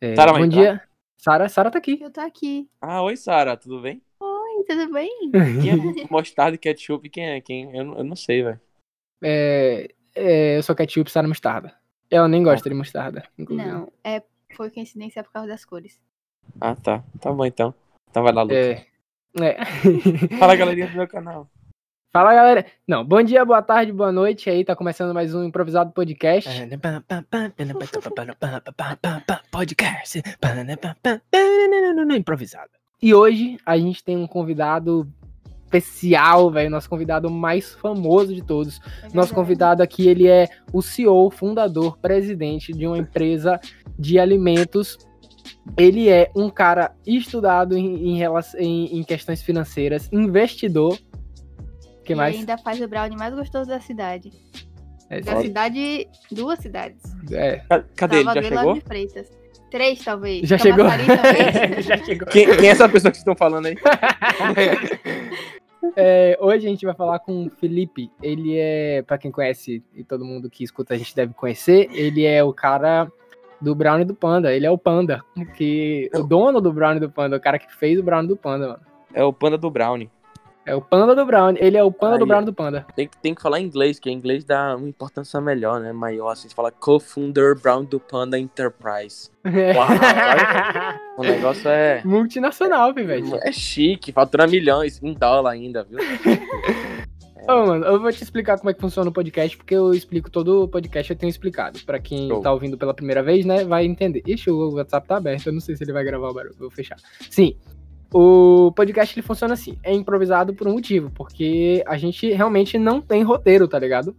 É, Sara bom dia. Sara, Sara tá aqui. Eu tô aqui. Ah, oi, Sara, tudo bem? Oi, tudo bem? Quem é mostarda e ketchup? Quem é? Quem? Eu, não- eu não sei, velho. É, é, eu sou ketchup, Sara mostarda. Ela nem gosta de mostarda, inclusive. Não, é, foi coincidência por causa das cores. Ah, tá. Tá bom, então. Então vai lá, Lucas. É. É. Fala, galerinha do meu canal. Fala, galera. Não, bom dia, boa tarde, boa noite. Aí tá começando mais um improvisado podcast. Podcast. Improvisado. E hoje a gente tem um convidado especial, velho, nosso convidado mais famoso de todos. É Nosso convidado aqui, ele é o CEO, fundador, presidente de uma empresa de alimentos. Ele é um cara estudado em, em, em- em questões financeiras, investidor. Que E mais? ainda faz o brownie mais gostoso da cidade. É, Da cidade, duas cidades. é, Ca- Cadê ele? Já chegou? De Freitas. Três, talvez. já chegou. Camaçari também. já chegou. Quem, quem é essa pessoa que vocês estão falando aí? É, hoje a gente vai falar com o Felipe. Ele é, pra quem conhece e todo mundo que escuta a gente deve conhecer, ele é o cara do Brownie do Panda. Ele é o Panda, que o dono do Brownie do Panda, o cara que fez o Brownie do Panda, mano. É o panda do Brownie. É o Panda do Brownie. Ele é o Panda do Aí. Brownie do Panda. Tem, que- tem que falar inglês, que em inglês dá uma importância melhor, né? Maior. Assim, você fala co-founder Brown do Panda Enterprise. Uau, olha, o negócio é, Multinacional, velho. é chique, fatura milhões em dólar ainda, viu? Ô, mano, eu vou te explicar como é que funciona o podcast, porque eu explico todo o podcast, eu tenho explicado. Pra quem Show. tá ouvindo pela primeira vez, né, vai entender. Ixi, o WhatsApp tá aberto, eu não sei se ele vai gravar o barulho, vou fechar. Sim, o podcast ele funciona assim, é improvisado por um motivo, porque a gente realmente não tem roteiro, tá ligado?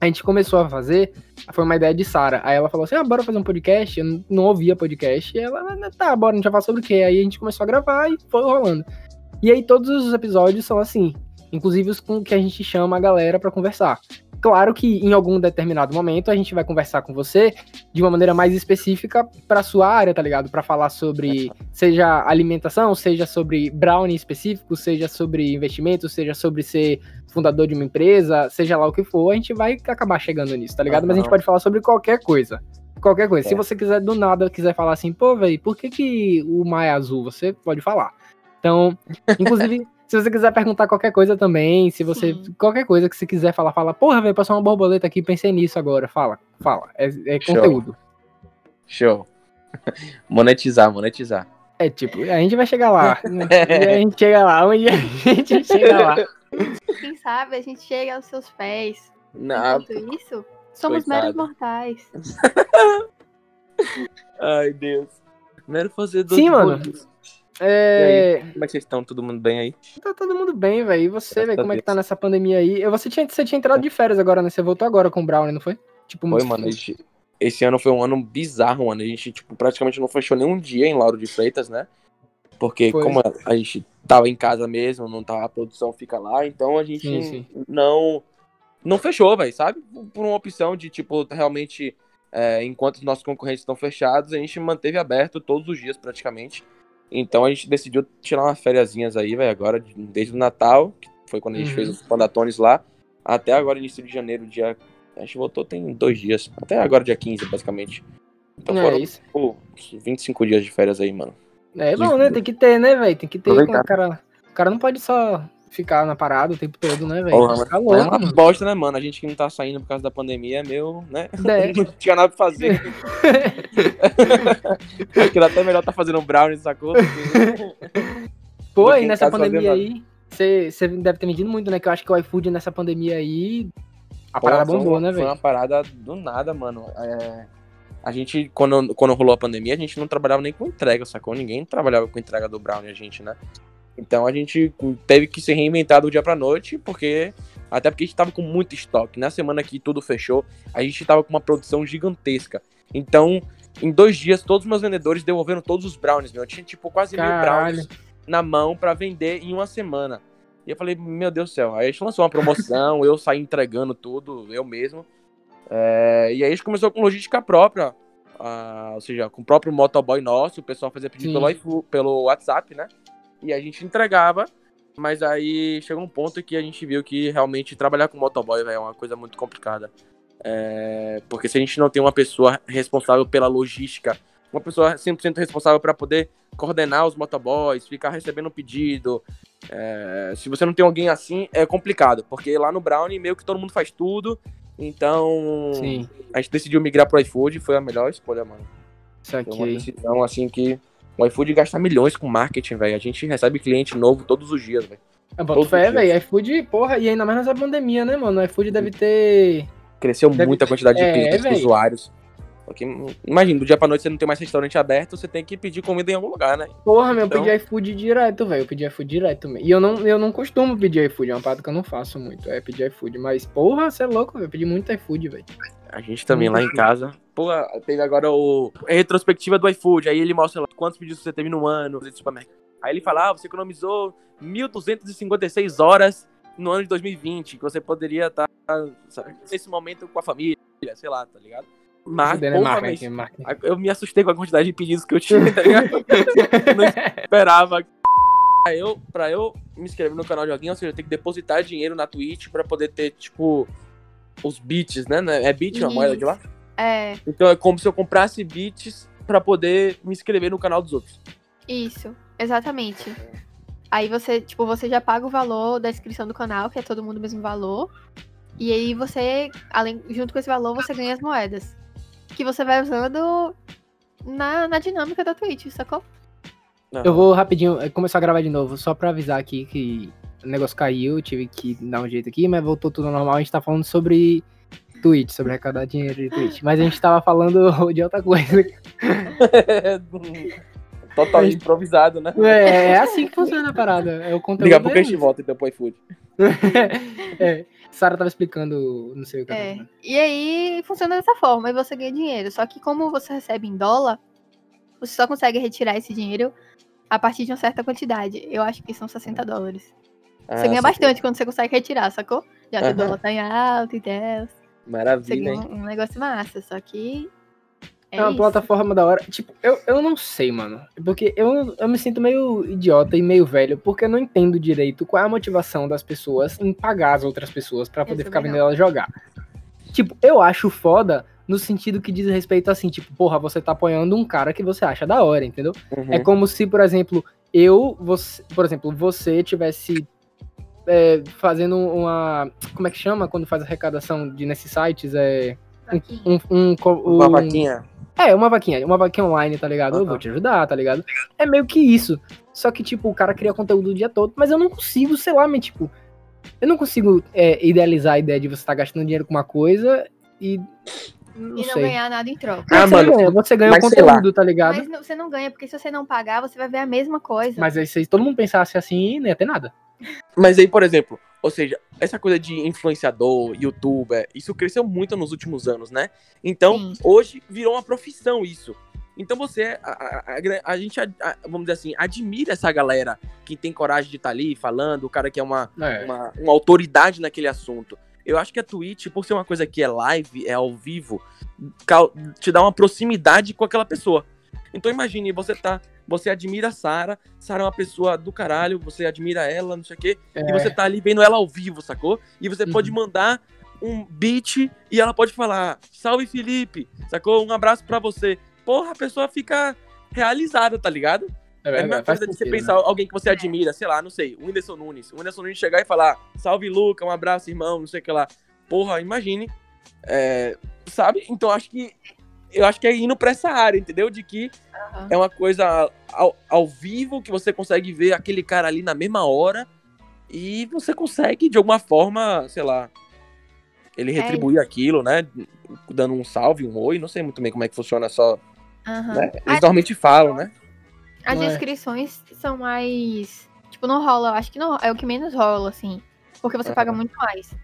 A gente começou a fazer, foi uma ideia de Sara. Aí ela falou assim: ah, bora fazer um podcast. Eu não- ouvia podcast. E ela, "Ah, tá, bora, a gente vai falar sobre o quê? Aí a gente começou a gravar e foi rolando. E aí todos os episódios são assim inclusive os com que a gente chama a galera pra conversar. Claro que em algum determinado momento a gente vai conversar com você de uma maneira mais específica pra sua área, tá ligado? Pra falar sobre seja alimentação, seja sobre brownie específico, seja sobre investimento, seja sobre ser fundador de uma empresa, seja lá o que for, a gente vai acabar chegando nisso, tá ligado? Mas a gente pode falar sobre qualquer coisa. Qualquer coisa. Se É. você quiser do nada quiser falar assim, pô, velho, por que, que o mar é azul? Você pode falar. Então, inclusive, se você quiser perguntar qualquer coisa também, se você. Sim. Qualquer coisa que você quiser falar, fala, porra, velho, passou uma borboleta aqui, pensei nisso agora. Fala, fala. É, é Show. conteúdo. Show. Monetizar, monetizar. É tipo, a gente vai chegar lá. a gente chega lá, onde a gente chega lá. Quem sabe a gente chega aos seus pés. Não. Enquanto isso, somos Coitado. meros mortais. Ai, Deus. Primeiro fazer dois Sim, mano. É, Como é que vocês estão? Todo mundo bem aí? tá todo mundo bem, velho. E você, velho, como é que tá nessa pandemia aí? Você tinha, você tinha entrado de férias agora, né? Você voltou agora com o Brownie, não foi? Tipo, Foi, mano. gente- esse ano foi um ano bizarro, mano. A gente, tipo, praticamente não fechou nenhum dia em Lauro de Freitas, né? Porque Foi. como a, a gente tava em casa mesmo, não tava, a produção fica lá, então a gente Sim, sim. não não fechou, velho, sabe? Por uma opção de, tipo, realmente, é, enquanto os nossos concorrentes estão fechados, a gente manteve aberto todos os dias, praticamente. Então a gente decidiu tirar umas fériasinhas aí, velho, agora, de- desde o Natal, que foi quando a gente Uhum. fez os pandatones lá, até agora, início de janeiro, dia. A gente voltou tem dois dias. Até agora, dia 15, basicamente. Então Não, foram, é isso. pô, 25 dias de férias aí, mano. É bom, né? Tem que ter, né, velho? Tem que ter. Aproveitar. O cara, o cara não pode só ficar na parada o tempo todo, né, velho? Fica É louco, uma mano. bosta, né, mano? A gente que não tá saindo por causa da pandemia é meu, né? É. Não tinha nada pra fazer. Aquilo até melhor tá fazendo um brownie, sacou? Pô, e nessa pandemia aí, você deve ter vendido muito, né? Que eu acho que o iFood nessa pandemia aí. A parada Pô, foi bombou, né, Foi velho? uma parada do nada, mano. É, A gente, quando, quando rolou a pandemia, a gente não trabalhava nem com entrega, sacou? Ninguém trabalhava com entrega do Brownie, a gente, né? Então a gente teve que se reinventar do dia pra noite, porque. Até porque a gente tava com muito estoque. Na semana que tudo fechou, a gente tava com uma produção gigantesca. Então, em dois dias, todos os meus vendedores devolveram todos os brownies, meu. Eu tinha, tipo, quase mil Caralho. brownies na mão pra vender em uma semana. E eu falei, meu Deus do céu. Aí a gente lançou uma promoção, eu saí entregando tudo, eu mesmo. É, e aí a gente começou com logística própria. ah, ou seja, com o próprio motoboy nosso, o pessoal fazia pedido Sim. pelo, pelo WhatsApp, né? E a gente entregava. Mas aí chegou um ponto que a gente viu que realmente trabalhar com motoboy véio, é uma coisa muito complicada. É, porque se a gente não tem uma pessoa responsável pela logística uma pessoa 100% responsável para poder coordenar os motoboys, ficar recebendo pedido. É, se você não tem alguém assim, é complicado, porque lá no Brownie meio que todo mundo faz tudo. Então, Sim, a gente decidiu migrar pro iFood, foi a melhor escolha, mano. isso Foi uma aqui. decisão assim que o iFood gasta milhões com marketing, velho. A gente recebe cliente novo todos os dias, velho. Eu fé, dia. velho. iFood, porra, e ainda mais nessa pandemia, né, mano? O iFood deve ter. Cresceu Deve- muito a quantidade de É, clientes, velho. usuários. Porque, imagina, do dia pra noite você não tem mais restaurante aberto, você tem que pedir comida em algum lugar, né? Porra, meu, eu Então- pedi iFood direto, velho. Eu pedi iFood direto. E eu não, eu não costumo pedir iFood, é uma parada que eu não faço muito. É pedir iFood. Mas, porra, você é louco, velho. Eu pedi muito iFood, velho. A gente também lá em casa. Pô, teve agora o a retrospectiva do iFood. Aí ele mostra lá quantos pedidos você teve no ano de supermercado. Aí ele fala: ah, você economizou 1.256 horas no ano de 2020, que você poderia estar sabe, nesse momento com a família, sei lá, tá ligado? Mas, é marketing, marketing. eu me assustei com a quantidade de pedidos que eu tinha, tá ligado? eu não esperava. Pra eu, pra eu me inscrever no canal de alguém, ou seja, eu tenho que depositar dinheiro na Twitch pra poder ter, tipo, os bits, né? É bit a moeda de lá? É, Então é como se eu comprasse bits pra poder me inscrever no canal dos outros. isso, exatamente. Aí você, tipo, você já paga o valor da inscrição do canal, que é todo mundo o mesmo valor. E aí você, além, junto com esse valor, você ganha as moedas. Que você vai usando na, na dinâmica da Twitch, sacou? Eu vou rapidinho eh, começar a gravar de novo, só pra avisar aqui que o negócio caiu, tive que dar um jeito aqui, mas voltou tudo normal. A gente tá falando sobre Twitch, sobre arrecadar dinheiro de Twitch. Mas a gente tava falando de outra coisa. Totalmente improvisado, né? É, é assim que funciona a parada. É o conteúdo. Daqui a pouco a gente volta então pro iFood. é, Sara tava explicando, não sei o que. É. E aí funciona dessa forma, e você ganha dinheiro. Só que como você recebe em dólar, você só consegue retirar esse dinheiro a partir de uma certa quantidade. Eu acho que são 60 dólares. Ah, Você ganha bastante quando você consegue retirar, sacou? Já que Aham. o dólar tá em alta e. Você Maravilha, hein? um, um negócio massa, só que. É, É uma isso. plataforma da hora. Tipo, eu, eu não sei, mano. Porque eu, eu me sinto meio idiota e meio velho, porque eu não entendo direito qual é a motivação das pessoas em pagar as outras pessoas pra poder ficar vendo elas jogar. Tipo, eu acho foda no sentido que diz respeito assim, tipo, porra, você tá apoiando um cara que você acha da hora, entendeu? Uhum. É como se, por exemplo, eu, você, por exemplo, você tivesse é, fazendo uma. Como é que chama quando faz arrecadação de nesses sites? É. Um, um, co- Uma um- vaquinha. é, uma vaquinha, uma vaquinha online, tá ligado? Eu Aham. vou te ajudar, tá ligado? É meio que isso. Só que, tipo, o cara cria conteúdo o dia todo, mas eu não consigo, sei lá, mas, tipo, eu não consigo é, idealizar a ideia de você estar gastando dinheiro com uma coisa e. Não E não sei. ganhar nada em troca. Mas Ah, você mano, ganha, você ganha o conteúdo, tá ligado? Mas não- você não ganha, porque se você não pagar, você vai ver a mesma coisa. Mas aí se todo mundo pensasse assim, não ia ter nada. Mas aí, por exemplo, ou seja, essa coisa de influenciador, youtuber, isso cresceu muito nos últimos anos, né? Então, Sim. hoje virou uma profissão isso. Então você, a, a- a- a gente, a- a- vamos dizer assim, admira essa galera que tem coragem de estar ali falando, o cara que é uma, É. uma, uma autoridade naquele assunto. Eu acho que a Twitch, por ser uma coisa que é live, é ao vivo, te dá uma proximidade com aquela pessoa. Então imagine, você tá, você admira a Sara, Sara é uma pessoa do caralho, você admira ela, não sei o quê, e É. você tá ali vendo ela ao vivo, sacou? E você Uhum. pode mandar um beat e ela pode falar: "Salve Felipe", sacou? Um abraço pra você. Porra, a pessoa fica realizada, tá ligado? É, É a mesma coisa de você sentido, né? pensar alguém que você admira, sei lá, não sei, o Whindersson Nunes. O Whindersson Nunes chegar e falar, salve Luca, um abraço, irmão, não sei o que lá. Porra, imagine. É, sabe? Então acho que. Eu acho que é indo pra essa área, entendeu? De que Aham. é uma coisa ao, ao vivo que você consegue ver aquele cara ali na mesma hora e você consegue, de alguma forma, sei lá, ele É retribuir aquilo, né? Dando um salve, um oi, não sei muito bem como é que funciona só. Aham. Né? Eles normalmente falam, né? As Não é. inscrições são mais. Tipo, não rola. Acho que não, é o que menos rola, assim. Porque você Aham. paga muito mais.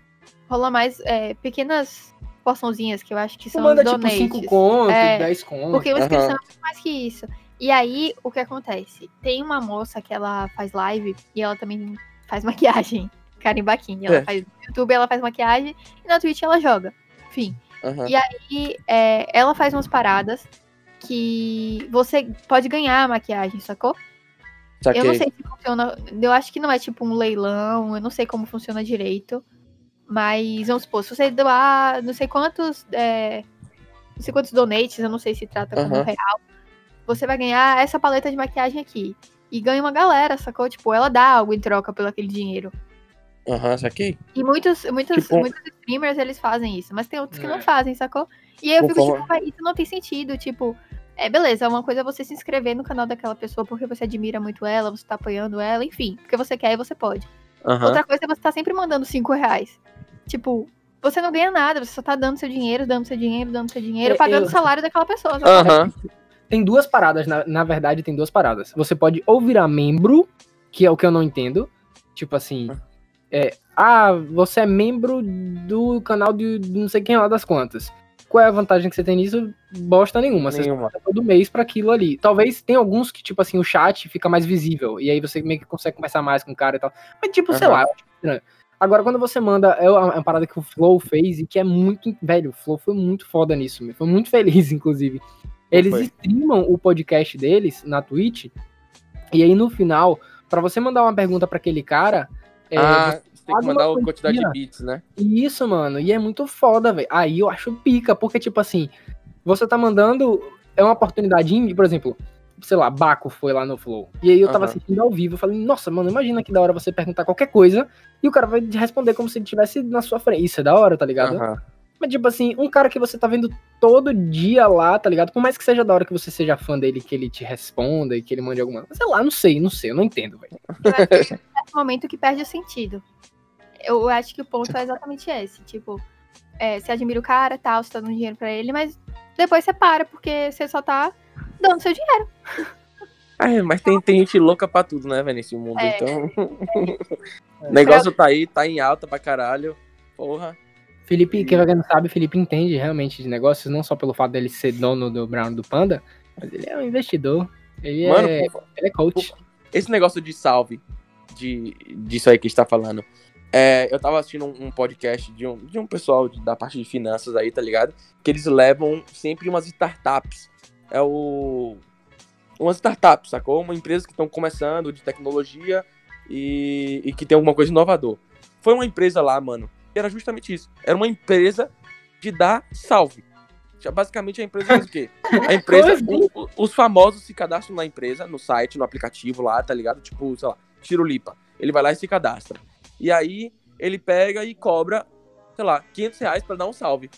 Rola mais é, pequenas porçãozinhas que eu acho que Tu são manda os tipo donates. 5 contos, É, 10 contos. Porque uma inscrição é muito mais que isso. E aí, o que acontece? Tem uma moça que ela faz live e ela também faz maquiagem. Karen Baquini. Ela É. faz no YouTube, ela faz maquiagem e na Twitch ela joga. Enfim. Aham. E E é, ela faz umas paradas que você pode ganhar a maquiagem, sacou? Saquei. Eu não sei se funciona. Eu acho que não é tipo um leilão, eu não sei como funciona direito. Mas vamos supor, se você doar não sei quantos. é, não sei quantos donates, eu não sei se trata como Aham. real. você vai ganhar essa paleta de maquiagem aqui. E ganha uma galera, sacou? Tipo, ela dá algo em troca pelo aquele dinheiro. Aham, uhum, saquei. E muitos, muitos, Tipo- muitos streamers, eles fazem isso. Mas tem outros que É. não fazem, sacou? E aí eu fico, Concordo. tipo, "Vai, isso não tem sentido. Tipo, é beleza, uma coisa é você se inscrever no canal daquela pessoa porque você admira muito ela, você tá apoiando ela, enfim. Porque você quer e você pode. Aham. Outra coisa é você tá sempre mandando cinco reais. Tipo, você não ganha nada, você só tá dando seu dinheiro, dando seu dinheiro, dando seu dinheiro, É, pagando eu- o salário daquela pessoa. Aham. Tem duas paradas, na, na verdade, tem duas paradas. Você pode ou virar membro, que é o que eu não entendo. Tipo assim. É, ah, você é membro do canal de, de não sei quem lá das quantas. Qual é a vantagem que você tem nisso? Bosta nenhuma. Você Nenhuma. paga todo mês pra aquilo ali. Talvez tem alguns que, tipo assim, o chat fica mais visível. E aí você meio que consegue conversar mais com o cara e tal. Mas, tipo, sei Aham. lá, eu acho estranho. Agora, quando você manda. É uma é uma parada que o Flow fez e que é muito. Velho, o Flow foi muito foda nisso. Foi muito feliz, inclusive. Eles Foi. streamam o podcast deles na Twitch. E aí, no final, pra você mandar uma pergunta pra aquele cara. é, ah, você tem que mandar uma quantidade de bits, né? isso, mano. E é muito foda, velho. Aí eu acho pica, porque, tipo assim, você tá mandando. É uma oportunidade, em- por exemplo, sei lá, Baco foi lá no Flow. E aí eu tava Aham. assistindo ao vivo. Eu falei, nossa, mano, imagina que da hora você perguntar qualquer coisa e o cara vai responder como se ele estivesse na sua frente. Isso é da hora, tá ligado? Aham. Mas, tipo assim, um cara que você tá vendo todo dia lá, tá ligado? Por mais que seja da hora que você seja fã dele, que ele te responda e que ele mande alguma. Sei lá, não sei, não sei, eu não entendo, velho. Eu acho que é esse momento que perde o sentido. Eu acho que o ponto é exatamente esse. Tipo, é, você admira o cara, tal, você tá dando dinheiro pra ele, mas depois você para, porque você só tá dando seu dinheiro. É, mas tem, tem gente louca pra tudo, né, velho, nesse mundo. É. Então. o negócio tá aí, tá em alta pra caralho. Porra. Felipe, quem não sabe, Felipe entende realmente de negócios, não só pelo fato dele ser dono do Brown do Panda, mas ele é um investidor. Ele, Mano, é, por- ele é coach. esse negócio de salve, de, disso aí que a gente tá falando. É, eu tava assistindo um, um podcast de um, de um pessoal de- da parte de finanças aí, tá ligado? Que eles levam sempre umas startups. É o. Umas startups, sacou? Uma empresa que estão começando de tecnologia e, e que tem alguma coisa inovador. Foi uma empresa lá, mano. que Era justamente isso. Era uma empresa de dar salve. Basicamente a empresa faz o quê? A empresa, o- o- os famosos se cadastram na empresa, no site, no aplicativo lá, tá ligado? Tipo, sei lá, Tirulipa. Ele vai lá e se cadastra. E aí ele pega e cobra, sei lá, 500 reais pra dar um salve.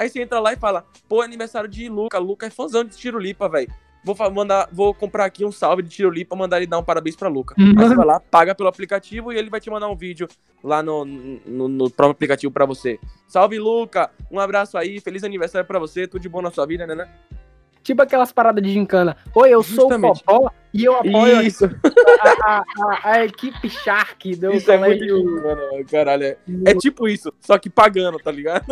Aí você entra lá e fala, pô, é aniversário de Luca. Luca é fãzão de Tirulipa, velho. Vou, mandar, vou comprar aqui um salve de Tirulipa, mandar ele dar um parabéns pra Luca. Aí você vai lá, paga pelo aplicativo e ele vai te mandar um vídeo lá no, no, no próprio aplicativo pra você. Salve, Luca! Um abraço aí, feliz aniversário pra você, tudo de bom na sua vida, né? né? Tipo aquelas paradas de gincana. Oi, eu sou Justamente. o Popó e eu apoio Isso, a, a- a- a equipe Shark do isso é muito colégio. lindo, mano. Caralho, é, é tipo isso, só que pagando, tá ligado?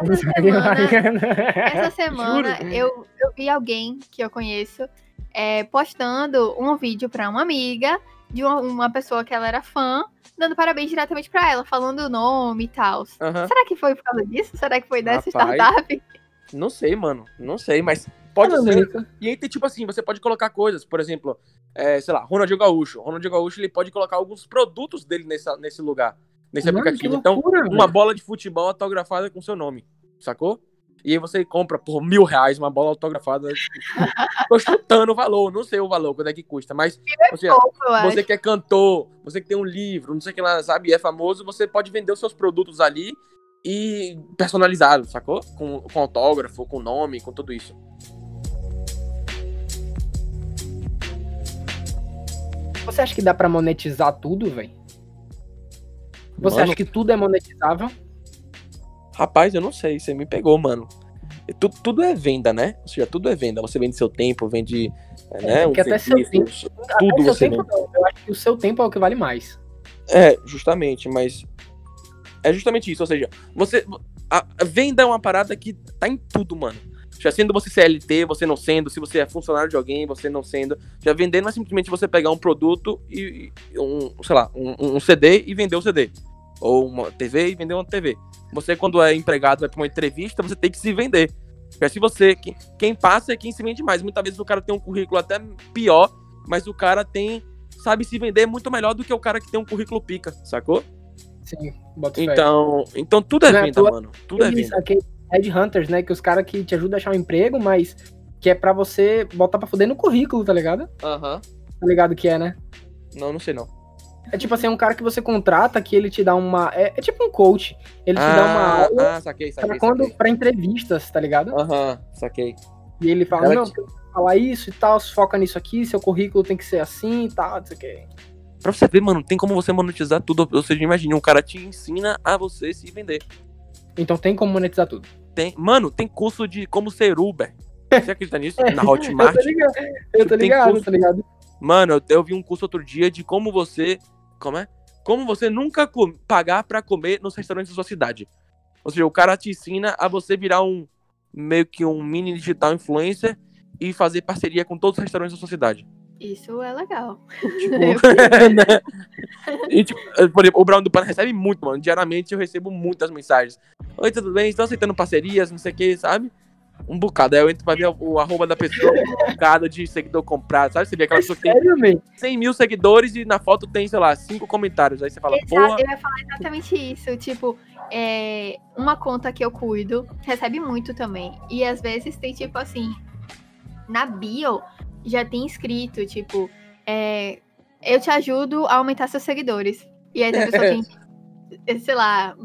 Essa semana, essa semana eu, eu vi alguém que eu conheço é, postando um vídeo pra uma amiga de uma, uma pessoa que ela era fã, dando parabéns diretamente pra ela, falando o nome e tal. Aham. Será que foi por causa disso? Será que foi dessa Rapaz. startup? Não sei, mano. Não sei, mas pode ser. mas- E aí tem tipo assim, você pode colocar coisas, por exemplo, é, sei lá, Ronaldinho Gaúcho. Ronaldinho Gaúcho ele pode colocar alguns produtos dele nessa, nesse lugar, nesse Mano, aplicativo. que Então, loucura, uma velho. bola de futebol autografada com seu nome, sacou? E aí você compra por mil reais uma bola autografada. Tô chutando o valor, não sei o valor, quanto é que custa, mas você, Pouco, eu acho. você que é cantor, você que tem um livro, não sei o que lá, sabe, e é famoso, você pode vender os seus produtos ali e personalizado, sacou? Com, com autógrafo, com nome, com tudo isso. Você acha que dá pra monetizar tudo, velho? Você Mano, acha que tudo é monetizável? Rapaz, eu não sei, você me pegou, mano. Tu- tudo é venda, né? Ou seja, tudo é venda. Você vende seu tempo, vende. é, né, porque um até seu serviço, Até Tudo o seu você tempo, vende. não. Eu acho que o seu tempo é o que vale mais. É, justamente, mas. É justamente isso, ou seja, você. A venda é uma parada que tá em tudo, mano. Já sendo você CLT, você não sendo, se você é funcionário de alguém, você não sendo. Já vender não é simplesmente você pegar um produto e. um, sei lá, um, um CD e vender o CD. Ou uma TV e vender uma TV. Você, quando é empregado, vai pra uma entrevista, você tem que se vender. Porque se você. Quem, quem passa é quem se vende mais. Muitas vezes o cara tem um currículo até pior, mas o cara tem. Sabe se vender muito melhor do que o cara que tem um currículo pica, sacou? Sim, bota fé. Então, então tudo é à venda, toa mano. Tudo é venda. aqueles headhunters, né? Que os caras que te ajudam a achar um emprego, mas que é pra você botar pra fuder no currículo, tá ligado? Aham. Tá ligado que é, né? Não, não sei não. É tipo assim, um cara que você contrata que ele te dá uma. É, é tipo um coach. Ele te dá uma ah, aula ah, saquei, pra, saquei, quando, saquei. pra entrevistas, tá ligado? Aham, saquei. E ele fala, Cara, não, que falar isso e tal, se foca nisso aqui, seu currículo tem que ser assim e tal, não sei o que. Pra você ver, mano, tem como você monetizar tudo. Ou seja, imagine, um cara te ensina a você se vender. Então tem como monetizar tudo. Tem, mano, tem curso de como ser Uber. Você acredita nisso? Na Hotmart. Eu tô ligado, eu tô ligado, curso- tá ligado? Mano, eu, eu vi um curso outro dia de como você. Como é? Como você nunca co- pagar pra comer nos restaurantes da sua cidade. Ou seja, o cara te ensina a você virar um. meio que um mini digital influencer e fazer parceria com todos os restaurantes da sua cidade. Isso é legal. Tipo, né? E, tipo, por exemplo, o Brown do Pan recebe muito, mano. Diariamente eu recebo muitas mensagens. Oi, tudo bem? Estão aceitando parcerias, não sei o que, sabe? Um bocado. Aí eu entro pra ver o, o arroba da pessoa, um bocado de seguidor comprado, sabe? Você vê aquela pessoa que tem Sério, man? 100 mil seguidores e na foto tem, sei lá, 5 comentários. Aí você fala, Exato, porra. eu ia falar exatamente isso. Tipo, é, uma conta que eu cuido recebe muito também. E às vezes tem, tipo assim, na bio já tem escrito, tipo, é, eu te ajudo a aumentar seus seguidores. E aí a pessoa tem, eh, sei lá,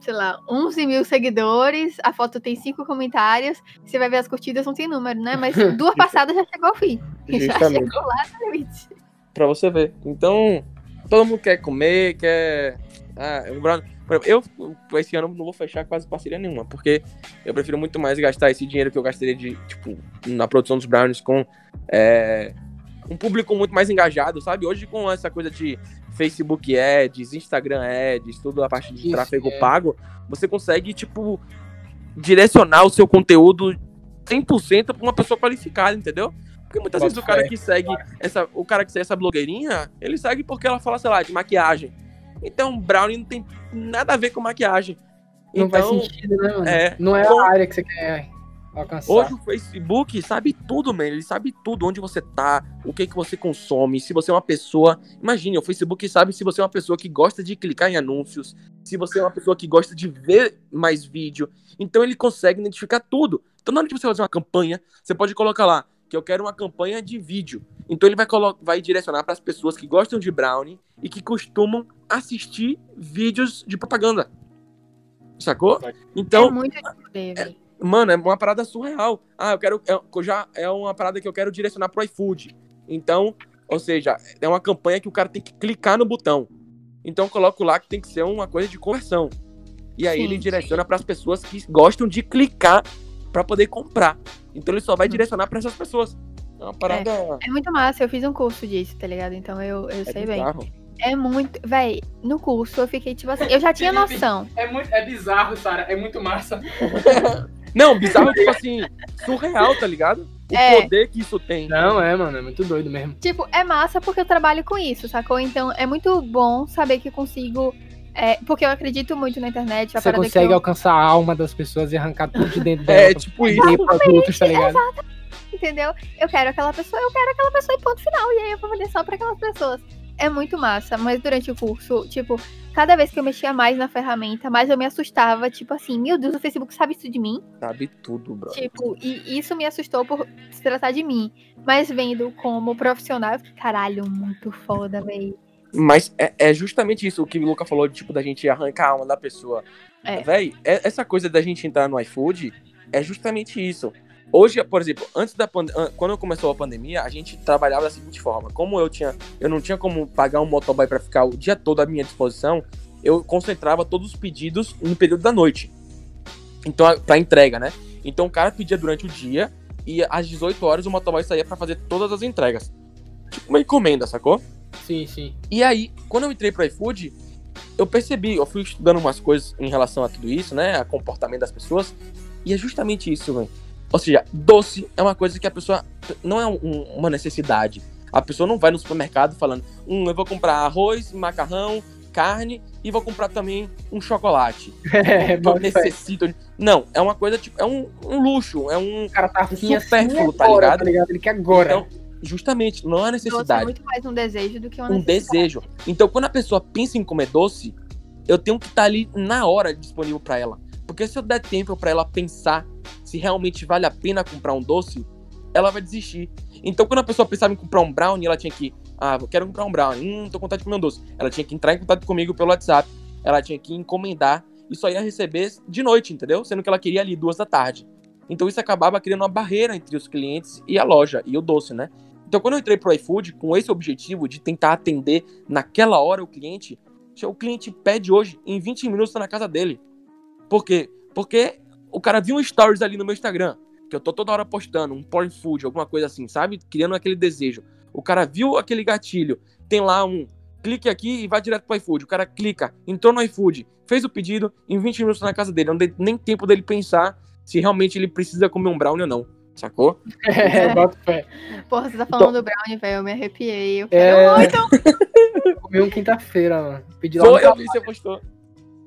sei lá, 11 mil seguidores, a foto tem cinco comentários, você vai ver as curtidas, não tem número, né? Mas duas passadas já chegou ao fim. Já Justamente. chegou lá no limite. Pra você ver. Então, todo mundo quer comer, quer. Ah, o Brown. por exemplo, Eu, esse ano, não vou fechar quase parceria nenhuma, porque eu prefiro muito mais gastar esse dinheiro que eu gastaria de, tipo, na produção dos brownies com é, um público muito mais engajado, sabe? Hoje, com essa coisa de Facebook Ads, Instagram Ads, tudo a parte de Isso, tráfego é. pago, você consegue, tipo, direcionar o seu conteúdo 100% pra uma pessoa qualificada, entendeu? Porque muitas vezes o cara que segue essa, o cara que segue essa blogueirinha, ele segue porque ela fala, sei lá, de maquiagem. Então, Brownie não tem nada a ver com maquiagem. Não então, faz sentido, né, mano? é, Não é com- a área que você quer alcançar. Hoje o Facebook sabe tudo, man. Ele sabe tudo, onde você tá, o que que você consome, se você é uma pessoa. Imagine, o Facebook sabe se você é uma pessoa que gosta de clicar em anúncios, se você é uma pessoa que gosta de ver mais vídeo. Então ele consegue identificar tudo. Então na hora de você fazer uma campanha, você pode colocar lá que eu quero uma campanha de vídeo. Então ele vai, vai direcionar para as pessoas que gostam de brownie e que costumam assistir vídeos de propaganda. Sacou? é Então, muito de poder, velho. Mano, é uma parada surreal. Ah, eu quero. É, já é uma parada que eu quero direcionar pro iFood. Então, ou seja, é uma campanha que o cara tem que clicar no botão. Então eu coloco lá que tem que ser uma coisa de conversão. E aí Sim, ele direciona para as pessoas que gostam de clicar para poder comprar. Então ele só vai direcionar para essas pessoas. É uma parada. É muito massa, eu fiz um curso disso, tá ligado? Então eu, eu É sei bem. bizarro. É muito. Véi, no curso eu fiquei tipo assim. Eu já tinha Felipe. noção. É, muito, é bizarro, Sara. É muito massa. Não, bizarro, tipo assim, surreal, tá ligado? O É. poder que isso tem. Não, é, mano. É muito doido mesmo. Tipo, é massa porque eu trabalho com isso, sacou? Então é muito bom saber que eu consigo. É, porque eu acredito muito na internet. Você parada consegue eu, alcançar a alma das pessoas e arrancar tudo de dentro dela. É, tipo isso. pros outros, tá ligado? Entendeu? Eu quero aquela pessoa, eu quero aquela pessoa e ponto final. E aí eu vou vender só pra aquelas pessoas. É muito massa, mas durante o curso, tipo, cada vez que eu mexia mais na ferramenta, mais eu me assustava, tipo assim, meu Deus, o Facebook sabe isso de mim? Sabe tudo, bro. Tipo, e isso me assustou por se tratar de mim. Mas vendo como profissional, eu fiquei, caralho, muito foda, véi. Mas é, é justamente isso o que o Luca falou, de, tipo, da gente arrancar a alma da pessoa. É. Véi, é- essa coisa da gente entrar no iFood é justamente isso. Hoje, por exemplo, antes da quando começou a pandemia, a gente trabalhava da seguinte forma. Como eu tinha, eu não tinha como pagar um motoboy para ficar o dia todo à minha disposição, eu concentrava todos os pedidos no período da noite. Então, a- pra entrega, né? Então o cara pedia durante o dia e às 18 horas o motoboy saía para fazer todas as entregas. Tipo uma encomenda, sacou? Sim, sim. E aí, quando eu entrei pro iFood, eu percebi, eu fui estudando umas coisas em relação a tudo isso, né? A comportamento das pessoas. E é justamente isso, velho. Ou seja, doce é uma coisa que a pessoa. Não é um- uma necessidade. A pessoa não vai no supermercado falando, hum, eu vou comprar arroz, macarrão, carne e vou comprar também um chocolate. É, eu necessito. Não, é uma coisa tipo. É um, um luxo, é um. O cara tá assim supérfluo, tá agora, ligado? tá ligado? Ele quer agora. Então, justamente, não é Doce é necessidade. muito mais um desejo do que uma um necessidade. desejo. Então, quando a pessoa pensa em comer doce, eu tenho que estar ali na hora disponível para ela. Porque se eu der tempo para ela pensar se realmente vale a pena comprar um doce, ela vai desistir. Então, quando a pessoa pensava em comprar um brownie, ela tinha que, ah, eu quero comprar um brownie, hum, tô com vontade de comer um doce. Ela tinha que entrar em contato comigo pelo WhatsApp, ela tinha que encomendar e só ia receber de noite, entendeu? Sendo que ela queria ali duas da tarde. Então isso acabava criando uma barreira entre os clientes e a loja e o doce, né? Então quando eu entrei pro iFood com esse objetivo de tentar atender naquela hora o cliente, o cliente pede hoje em 20 minutos tá na casa dele. Por quê? Porque o cara viu um stories ali no meu Instagram, que eu tô toda hora postando, um porn food, alguma coisa assim, sabe? Criando aquele desejo. O cara viu aquele gatilho, tem lá um clique aqui e vai direto pro iFood. O cara clica, entrou no iFood, fez o pedido, em 20 minutos tá na casa dele. Não deu nem tempo dele pensar se realmente ele precisa comer um brownie ou não. Sacou? É, bota fé. Porra, você tá falando do brownie, velho. Eu me arrepiei. Eu quero É. muito. Comi um quinta-feira, mano. Pedi lá Foi, eu vi, você postou.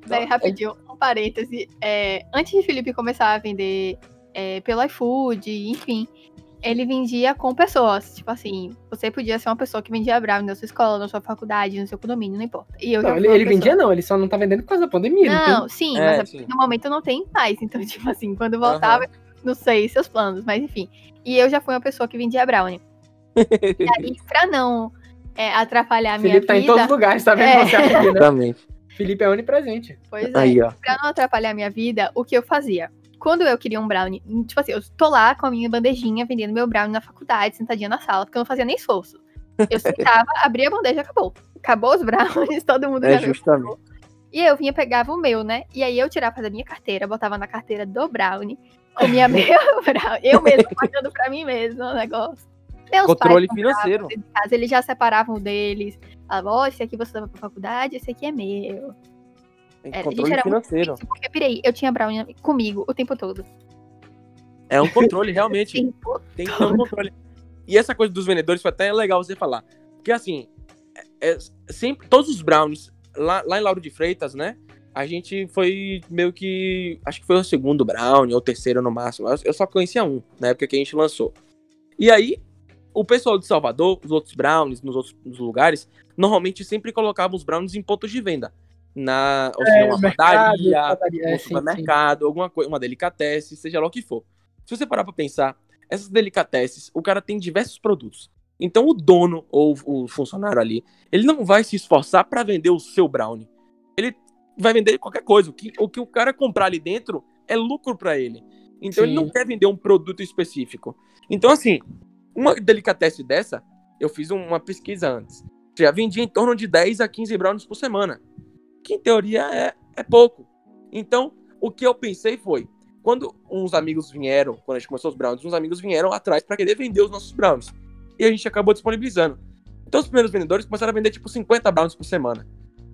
Daí, rapidinho, um parêntese. É, antes de Felipe começar a vender é, pelo iFood, enfim, ele vendia com pessoas. Tipo assim, você podia ser uma pessoa que vendia brownie na sua escola, na sua faculdade, no seu condomínio, não importa. E eu Não, ele, ele vendia não, ele só não tá vendendo por causa da pandemia. Não, Não, sim, É, mas sim. no momento não tem mais. Então, tipo assim, quando voltava, não sei seus planos, mas enfim. E eu já fui uma pessoa que vendia brownie. E aí, pra não é, atrapalhar a minha Felipe tá em vida. todos os lugares, tá vendo É. você aqui, né? Exatamente. Felipe é onipresente. Pois é. Aí, ó. Pra não atrapalhar a minha vida, o que eu fazia? Quando eu queria um brownie, tipo assim, eu tô lá com a minha bandejinha vendendo meu brownie na faculdade, sentadinha na sala, porque eu não fazia nem esforço. Eu sentava, abria a bandeja, acabou. Acabou os brownies, todo mundo É já justamente. E eu vinha, pegava o meu, né? E aí eu tirava da minha carteira, botava na carteira do brownie, comia brownie, eu mesmo pagando pra mim mesmo o negócio. Meus Controle financeiro. casa, eles já separavam deles. Falavam, ó, esse aqui você leva pra faculdade, esse aqui é meu. É, controle gente era financeiro. difícil, Porque, pirei, eu tinha brownie comigo o tempo todo. É um controle, realmente. Tem que ter um controle. E essa coisa dos vendedores foi até legal você falar. Porque assim, é- é sempre, todos os brownies, lá, lá em Lauro de Freitas, né? A gente foi meio que. Acho que foi o segundo brownie, ou o terceiro no máximo. Eu- só conhecia um, na época que a gente lançou. E aí, o pessoal de Salvador, os outros brownies, nos outros nos lugares, normalmente sempre colocavam os brownies em pontos de venda. Na, ou seja, uma padaria, é, um sim, supermercado, alguma coisa, uma delicatesse, seja lá o que for. Se você parar pra pensar, essas delicatesses, o cara tem diversos produtos. Então o dono ou o funcionário ali, ele não vai se esforçar pra vender o seu brownie. Ele vai vender qualquer coisa. O que o, que o cara comprar ali dentro é lucro pra ele. Então ele Sim. não quer vender um produto específico. Então assim, uma delicatesse dessa, eu fiz uma pesquisa antes. Já vendia em torno de 10 a 15 brownies por semana. Que em teoria é, é pouco. Então, o que eu pensei foi, quando uns amigos vieram, quando a gente começou os brownies, uns amigos vieram atrás para querer vender os nossos brownies. E a gente acabou disponibilizando. Então os primeiros vendedores começaram a vender tipo 50 brownies por semana.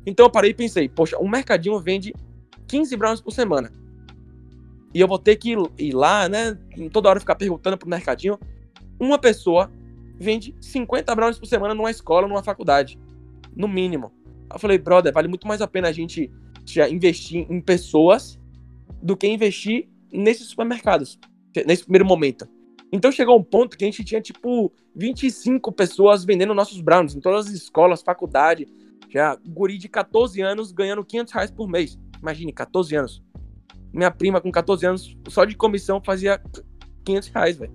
Então eu parei e pensei, poxa, um mercadinho vende 15 brownies por semana. E eu vou ter que ir- lá, né? Toda hora ficar perguntando pro mercadinho. Uma pessoa vende 50 brownies por semana numa escola, numa faculdade. No mínimo. Eu falei, brother, vale muito mais a pena a gente já investir em pessoas do que investir nesses supermercados, nesse primeiro momento. Então chegou um ponto que a gente tinha, tipo, 25 pessoas vendendo nossos brownies em todas as escolas, faculdade. Já guri de 14 anos ganhando 500 reais por mês. Imagine, 14 anos. Minha prima com 14 anos, só de comissão, fazia 500 reais, velho.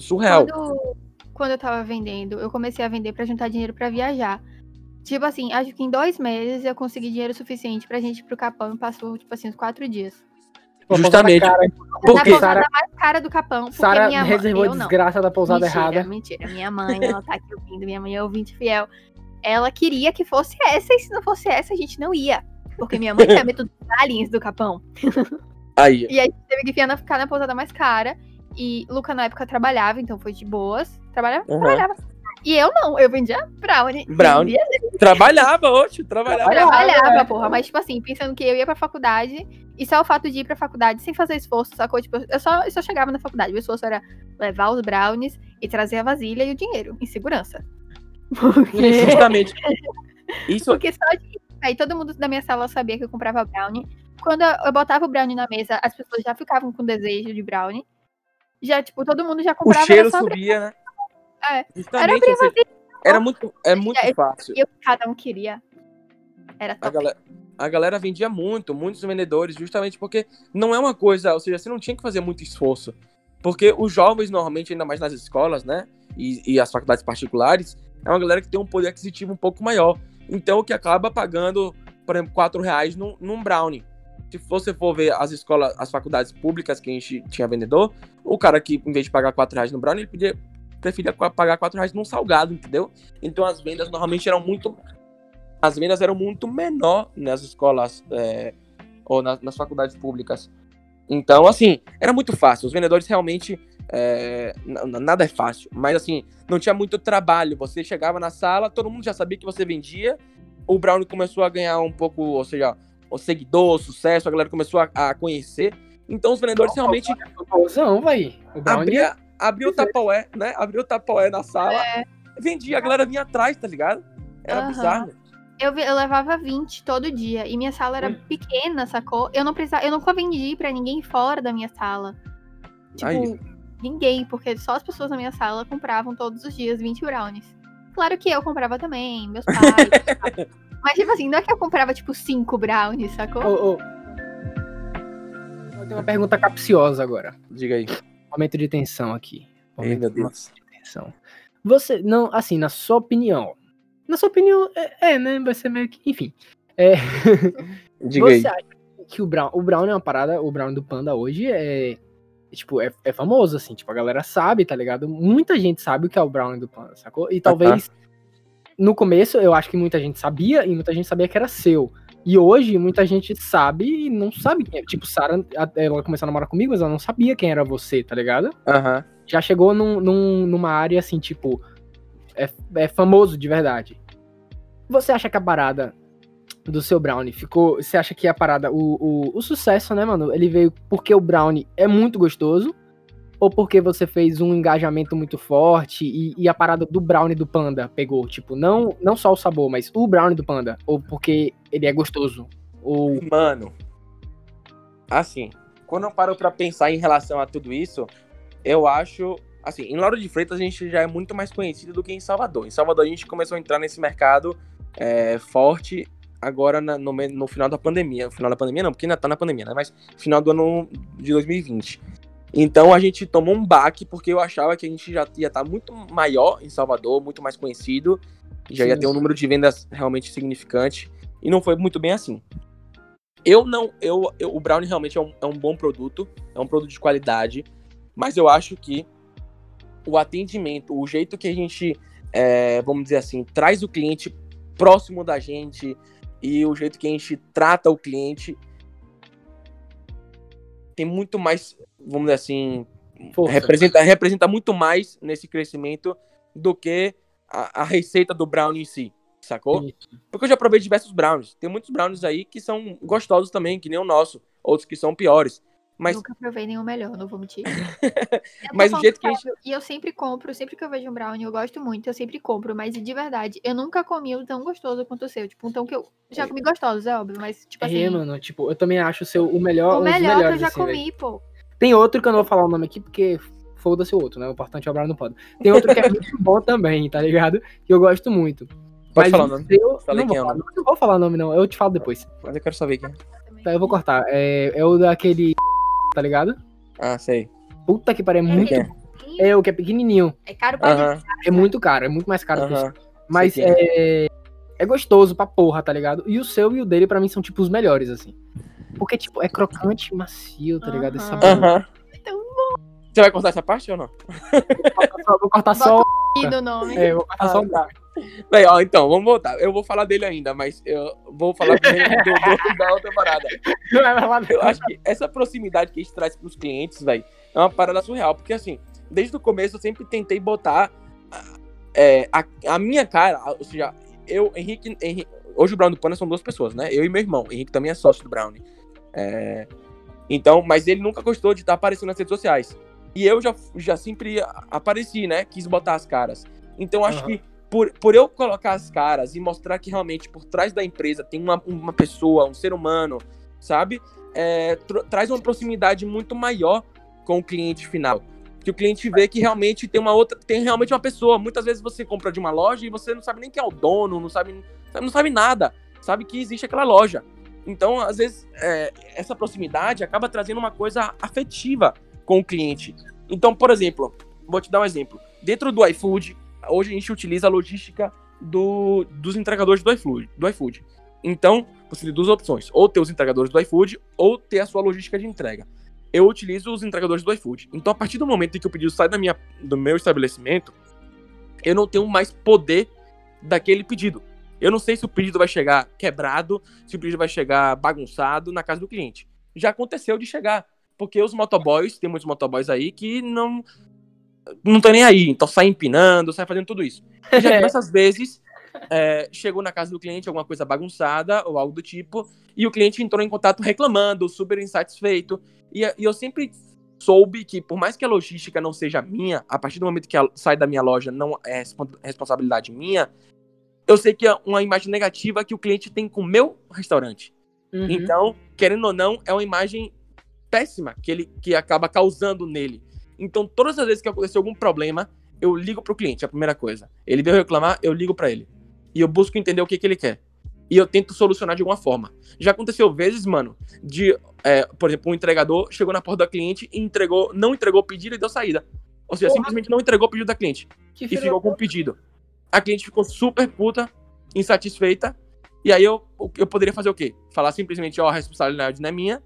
Surreal. Quando, quando eu tava vendendo, eu comecei a vender pra juntar dinheiro pra viajar. Tipo assim, acho que em dois meses eu consegui dinheiro suficiente pra gente ir pro Capão e passou, tipo assim, uns quatro dias. Pô, Justamente. Cara, Na Porque pousada Sara- mais cara do Capão, Sara minha mãe. reservou a desgraça da pousada mentira, errada. Mentira, minha mãe, ela tá aqui ouvindo, minha mãe é ouvinte fiel. Ela queria que fosse essa, e se não fosse essa, a gente não ia. Porque minha mãe tinha medo dos aliens do Capão. Aí, E aí teve que ficar na, ficar na pousada mais cara. E Luca na época trabalhava, então foi de boas. Trabalhava? Uhum. Trabalhava. E eu não, eu vendia brownie. Brownie. Vendia, trabalhava, oxe, trabalhava. trabalhava, é. porra. Mas, tipo assim, pensando que eu ia pra faculdade. E só o fato de ir pra faculdade sem fazer esforço, sacou? Tipo, eu só, eu só chegava na faculdade. O esforço era levar os brownies e trazer a vasilha e o dinheiro, em segurança. Porque, Justamente. Isso, porque só de. Aí todo mundo da minha sala sabia que eu comprava brownie. Quando eu botava o brownie na mesa, as pessoas já ficavam com desejo de brownie. Já, tipo, todo mundo já o comprava. cheiro só abrir. subia, né? É. Era Justamente, a seja, era muito, é muito É, fácil. E o que cada um queria. Era A top. galera, a galera vendia muito, muitos vendedores, justamente porque não é uma coisa, ou seja, você não tinha que fazer muito esforço. Porque os jovens, normalmente, ainda mais nas escolas, né? E, e as faculdades particulares, é uma galera que tem um poder aquisitivo um pouco maior. Então, que acaba pagando, por exemplo, 4 reais num, num brownie. Se você for ver as escolas, as faculdades públicas que a gente tinha vendedor, o cara que, em vez de pagar 4 reais no brownie, ele podia, preferia pagar 4 reais num salgado, entendeu? Então as vendas normalmente eram muito. As vendas eram muito menor nas escolas é, ou nas faculdades públicas. Então, assim, era muito fácil. Os vendedores realmente. É, nada é fácil, mas assim, não tinha muito trabalho. Você chegava na sala, todo mundo já sabia que você vendia. O Brown começou a ganhar um pouco, ou seja, o seguidor, o sucesso, a galera começou a, a conhecer. Então os vendedores oh, realmente. Não, vai. Abria, abria o tapaué, né? Abriu o tapaué na sala, é. vendia, a galera vinha atrás, tá ligado? Era uhum. bizarro. Eu, eu levava 20 todo dia e minha sala era hum. pequena, sacou? Eu não precisava, eu nunca vendi para ninguém fora da minha sala. Tipo, Ai. Ninguém, porque só as pessoas na minha sala compravam todos os dias 20 brownies. Claro que eu comprava também, meus pais. Mas, tipo assim, não é que eu comprava, tipo, 5 brownies, sacou? Oh, oh. Eu tenho uma pergunta capciosa agora. Diga aí. Momento de tensão aqui. Momento Ei, meu Deus. de tensão. Você, não, assim, na sua opinião, na sua opinião, é, é né? Vai ser meio que. Enfim. É, Diga você aí. acha que o Brown, o Brown é uma parada, o Brown do Panda hoje é. Tipo, é, é famoso, assim, tipo, a galera sabe, tá ligado? Muita gente sabe o que é o Brown do Panda, sacou? E talvez. No começo, eu acho que muita gente sabia e muita gente sabia que era seu. E hoje, muita gente sabe e não sabe quem é. Tipo, Sarah, ela começou a namorar comigo, mas ela não sabia quem era você, tá ligado? Aham. Uhum. Já chegou num, num, numa área, assim, tipo, é, é famoso de verdade. Você acha que a parada do seu Brownie ficou. Você acha que a parada, o, o, o sucesso, né, mano? Ele veio porque o Brownie é muito gostoso? Ou porque você fez um engajamento muito forte e, e, a parada do brownie do panda pegou? Tipo, não, não só o sabor, mas o brownie do panda. Ou porque ele é gostoso? Ou... Mano, assim, quando eu paro pra pensar em relação a tudo isso, eu acho assim, em Lauro de Freitas a gente já é muito mais conhecido do que em Salvador. Em Salvador a gente começou a entrar nesse mercado é, forte agora na, no, no, final da pandemia. No final da pandemia não, porque ainda tá na pandemia, né? Mas final do ano de 2020. Então a gente tomou um baque porque eu achava que a gente já ia estar tá muito maior em Salvador, muito mais conhecido, já sim, ia ter um número de vendas realmente significante. E não foi muito bem assim. Eu não, eu, eu o Brownie realmente é um, é um bom produto, é um produto de qualidade, mas eu acho que o atendimento, o jeito que a gente, é, vamos dizer assim, traz o cliente próximo da gente e o jeito que a gente trata o cliente tem muito mais, vamos dizer assim, representa, representa muito mais nesse crescimento do que a, a receita do brownie em si, sacou? Porque eu já provei diversos brownies. Tem muitos brownies aí que são gostosos também, que nem o nosso, outros que são piores. Mas... Nunca provei nenhum melhor, não vou mentir. mas o jeito que a gente... E eu sempre compro, sempre que eu vejo um brownie, eu gosto muito, eu sempre compro, mas de verdade, eu nunca comi um tão gostoso quanto o seu. Tipo, um tão que eu já comi gostosos, é óbvio, mas tipo é, assim... É, mano, tipo, eu também acho o seu o melhor, O melhor que eu já assim, comi, véio. pô. Tem outro que eu não vou falar o nome aqui, porque foda-se o outro, né? O importante é o brownie no pode. Tem outro que é muito bom também, tá ligado? Que eu gosto muito. Pode mas falar o nome. Eu, não, vou é falar, não vou falar o nome, não. Eu te falo depois. Mas eu quero saber quem é. Tá, eu vou cortar. É, é o daquele tá ligado? Ah, sei. Puta que pariu, é muito. É, é o que é pequenininho. É caro pra uh -huh. É muito caro, é muito mais caro uh -huh. que isso. Mas é. É gostoso pra porra, tá ligado? E o seu e o dele, pra mim, são, tipo, os melhores, assim. Porque, tipo, é crocante, macio, tá ligado? Esse sabor. Uh -huh. Você vai cortar essa parte ou não? Vou cortar só. no nome. É, vou cortar só o nome. Bem, ó, então, vamos voltar. Eu vou falar dele ainda, mas eu vou falar primeiro do, do, da outra parada. Eu acho que essa proximidade que a gente traz pros clientes, velho, é uma parada surreal. Porque, assim, desde o começo eu sempre tentei botar é, a, a, minha cara, ou seja, eu, Henrique, Henrique hoje o Brown do Pana são duas pessoas, né? Eu e meu irmão. Henrique também é sócio do Brown. É, então, mas ele nunca gostou de estar tá aparecendo nas redes sociais. E eu já, já sempre apareci, né? Quis botar as caras. Então, acho uhum. que por, por eu colocar as caras e mostrar que realmente por trás da empresa tem uma, uma pessoa, um ser humano, sabe? É, traz uma proximidade muito maior com o cliente final. Que o cliente vê que realmente tem uma outra, tem realmente uma pessoa. Muitas vezes você compra de uma loja e você não sabe nem quem é o dono, não sabe, não sabe nada, sabe que existe aquela loja. Então, às vezes, é, essa proximidade acaba trazendo uma coisa afetiva com o cliente. Então, por exemplo, vou te dar um exemplo. Dentro do iFood, hoje a gente utiliza a logística do, dos entregadores do iFood, do iFood. Então, você tem duas opções: ou ter os entregadores do iFood, ou ter a sua logística de entrega. Eu utilizo os entregadores do iFood. Então, a partir do momento em que o pedido sai da minha, do meu estabelecimento, eu não tenho mais poder daquele pedido. Eu não sei se o pedido vai chegar quebrado, se o pedido vai chegar bagunçado na casa do cliente. Já aconteceu de chegar, porque os motoboys, tem muitos motoboys aí que não não tá nem aí, então sai empinando, sai fazendo tudo isso. E já diversas vezes é, chegou na casa do cliente alguma coisa bagunçada ou algo do tipo, e o cliente entrou em contato reclamando, super insatisfeito. E, e eu sempre soube que, por mais que a logística não seja minha, a partir do momento que sai da minha loja não é responsabilidade minha, eu sei que é uma imagem negativa que o cliente tem com o meu restaurante. Uhum. Então, querendo ou não, é uma imagem péssima que ele que acaba causando nele. Então, todas as vezes que aconteceu algum problema, eu ligo pro cliente, a primeira coisa. Ele veio reclamar, eu ligo para ele. E eu busco entender o que, que ele quer. E eu tento solucionar de alguma forma. Já aconteceu vezes, mano, de, é, por exemplo, um entregador chegou na porta da cliente e entregou, não entregou o pedido e deu saída. Ou seja, Porra. simplesmente não entregou o pedido da cliente. Que e ficou com o pedido. A cliente ficou super puta, insatisfeita. E aí eu, eu poderia fazer o quê? Falar simplesmente, ó, oh, a responsabilidade não é minha.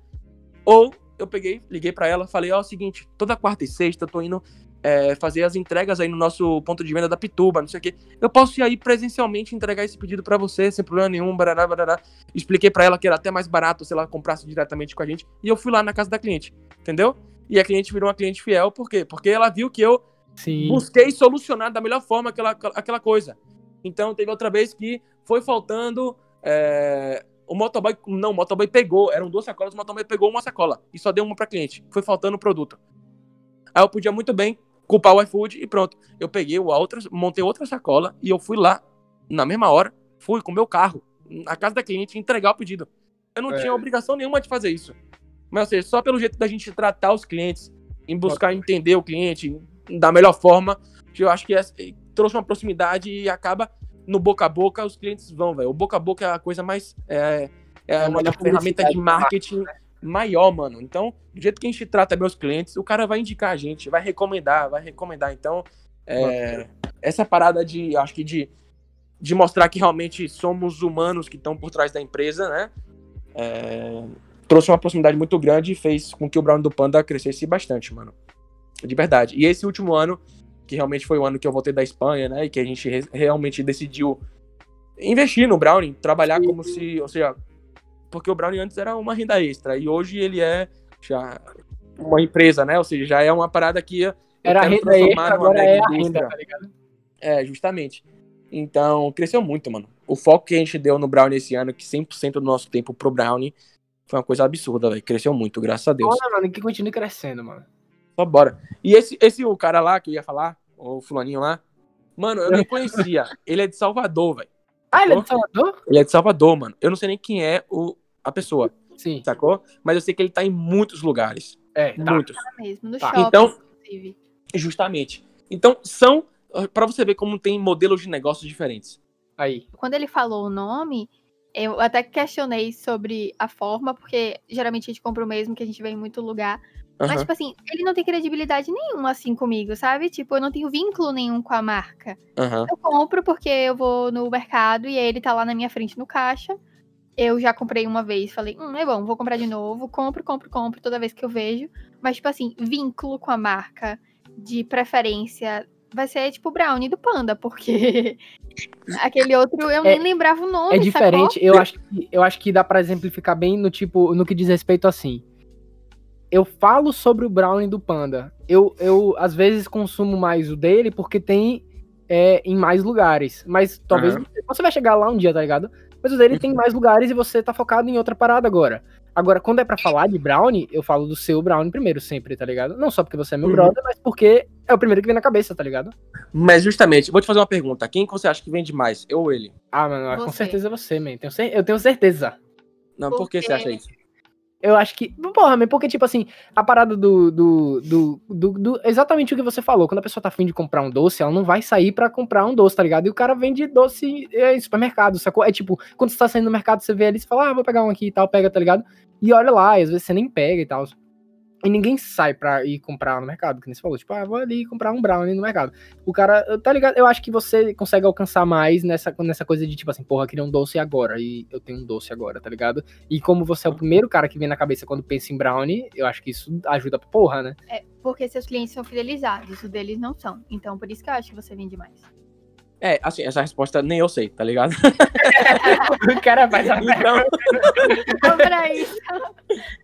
Ou eu peguei, liguei para ela, falei, ó, oh, é o seguinte, toda quarta e sexta eu tô indo é, fazer as entregas aí no nosso ponto de venda da Pituba, não sei o quê. Eu posso ir aí presencialmente entregar esse pedido para você, sem problema nenhum, barará, barará. Expliquei para ela que era até mais barato se ela comprasse diretamente com a gente. E eu fui lá na casa da cliente, entendeu? E a cliente virou uma cliente fiel, por quê? Porque ela viu que eu Sim. busquei solucionar da melhor forma aquela, aquela coisa. Então, teve outra vez que foi faltando é, o motoboy, não, o motoboy pegou, eram duas sacolas, o motoboy pegou uma sacola e só deu uma para cliente. Foi faltando o produto. Aí eu podia muito bem culpar o iFood e pronto. Eu peguei outra, montei outra sacola e eu fui lá na mesma hora, fui com o meu carro na casa da cliente entregar o pedido. Eu não é. tinha obrigação nenhuma de fazer isso. Mas, ou seja, só pelo jeito da gente tratar os clientes, em buscar entender o cliente da melhor forma, eu acho que é, trouxe uma proximidade e acaba no boca a boca, os clientes vão, velho. O boca a boca é a coisa mais. É, é uma ferramenta de marketing maior, mano. Então, do jeito que a gente trata meus clientes, o cara vai indicar a gente, vai recomendar, vai recomendar. Então, é, essa parada de, acho que de, de mostrar que realmente somos humanos que estão por trás da empresa, né? É, trouxe uma proximidade muito grande e fez com que o Brown do Panda crescesse bastante, mano. De verdade. E esse último ano que realmente foi o ano que eu voltei da Espanha, né? E que a gente re realmente decidiu investir no Brownie, trabalhar como se, ou seja, porque o Brownie antes era uma renda extra e hoje ele é já uma empresa, né? Ou seja, já é uma parada que era a renda extra, agora é a renda, tá ligado? É, justamente. Então, cresceu muito, mano. O foco que a gente deu no Brownie esse ano, que 100% do nosso tempo pro Brownie, foi uma coisa absurda, velho. Cresceu muito, graças a Deus. Olha, mano, que continue crescendo, mano. Só bora. E esse, esse o cara lá que eu ia falar, o fulaninho lá, mano, eu nem conhecia. ele é de Salvador, velho. Ah, ele é de Salvador? Ele é de Salvador, mano. Eu não sei nem quem é o, a pessoa. Sim. Sacou? Mas eu sei que ele tá em muitos lugares. É, tá. Muitos. Tá mesmo, no tá. shopping, então, inclusive. Justamente. Então, são. para você ver como tem modelos de negócios diferentes. Aí. Quando ele falou o nome, eu até questionei sobre a forma, porque geralmente a gente compra o mesmo que a gente vê em muito lugar. Mas, tipo assim, ele não tem credibilidade nenhuma assim comigo, sabe? Tipo, eu não tenho vínculo nenhum com a marca. Uhum. Eu compro porque eu vou no mercado e ele tá lá na minha frente no caixa. Eu já comprei uma vez, falei, hum, é bom, vou comprar de novo. Compro, compro, compro toda vez que eu vejo. Mas, tipo assim, vínculo com a marca, de preferência, vai ser tipo o Brownie do Panda, porque aquele outro eu é, nem lembrava o nome. É diferente, eu acho, que, eu acho que dá para exemplificar bem no tipo, no que diz respeito assim eu falo sobre o Brownie do Panda. Eu, eu às vezes consumo mais o dele porque tem é, em mais lugares. Mas talvez uhum. você vai chegar lá um dia, tá ligado? Mas o dele tem mais lugares e você tá focado em outra parada agora. Agora, quando é para falar de Brownie, eu falo do seu Brownie primeiro, sempre, tá ligado? Não só porque você é meu uhum. brother, mas porque é o primeiro que vem na cabeça, tá ligado? Mas justamente, vou te fazer uma pergunta. Quem você acha que vende mais? Eu ou ele? Ah, mano, você. com certeza você, man. Eu tenho certeza. Não, por que você acha isso? Eu acho que. Porra, mas porque, tipo assim, a parada do, do, do, do, do Exatamente o que você falou. Quando a pessoa tá afim de comprar um doce, ela não vai sair para comprar um doce, tá ligado? E o cara vende doce em supermercado, sacou? É tipo, quando você tá saindo no mercado, você vê ali, você fala, ah, vou pegar um aqui e tal, pega, tá ligado? E olha lá, às vezes você nem pega e tal. E ninguém sai pra ir comprar no mercado, que nem você falou. Tipo, ah, vou ali comprar um brownie no mercado. O cara, tá ligado? Eu acho que você consegue alcançar mais nessa, nessa coisa de, tipo assim, porra, queria um doce agora. E eu tenho um doce agora, tá ligado? E como você é o primeiro cara que vem na cabeça quando pensa em brownie, eu acho que isso ajuda pra porra, né? É, porque seus clientes são fidelizados, os deles não são. Então, por isso que eu acho que você vende mais. É, assim, essa resposta nem eu sei, tá ligado? o cara vai a Então,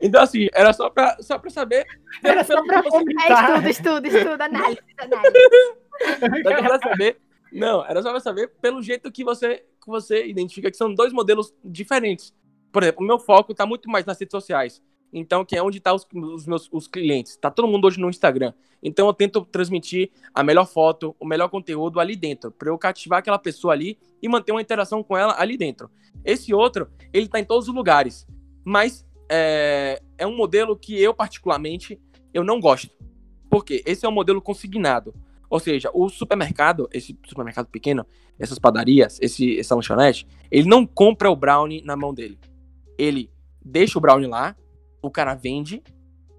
Então, assim, era só pra, só pra saber. Era só pra É comentar. estudo, estudo, estudo, análise, análise. Só pra saber. Não, era só pra saber pelo jeito que você, que você identifica que são dois modelos diferentes. Por exemplo, o meu foco tá muito mais nas redes sociais. Então, que é onde tá os, os meus os clientes. Tá todo mundo hoje no Instagram. Então, eu tento transmitir a melhor foto, o melhor conteúdo ali dentro, para eu cativar aquela pessoa ali e manter uma interação com ela ali dentro. Esse outro, ele tá em todos os lugares, mas é, é um modelo que eu particularmente eu não gosto. Por quê? Esse é um modelo consignado. Ou seja, o supermercado, esse supermercado pequeno, essas padarias, esse, essa lanchonete, ele não compra o brownie na mão dele. Ele deixa o brownie lá, o cara vende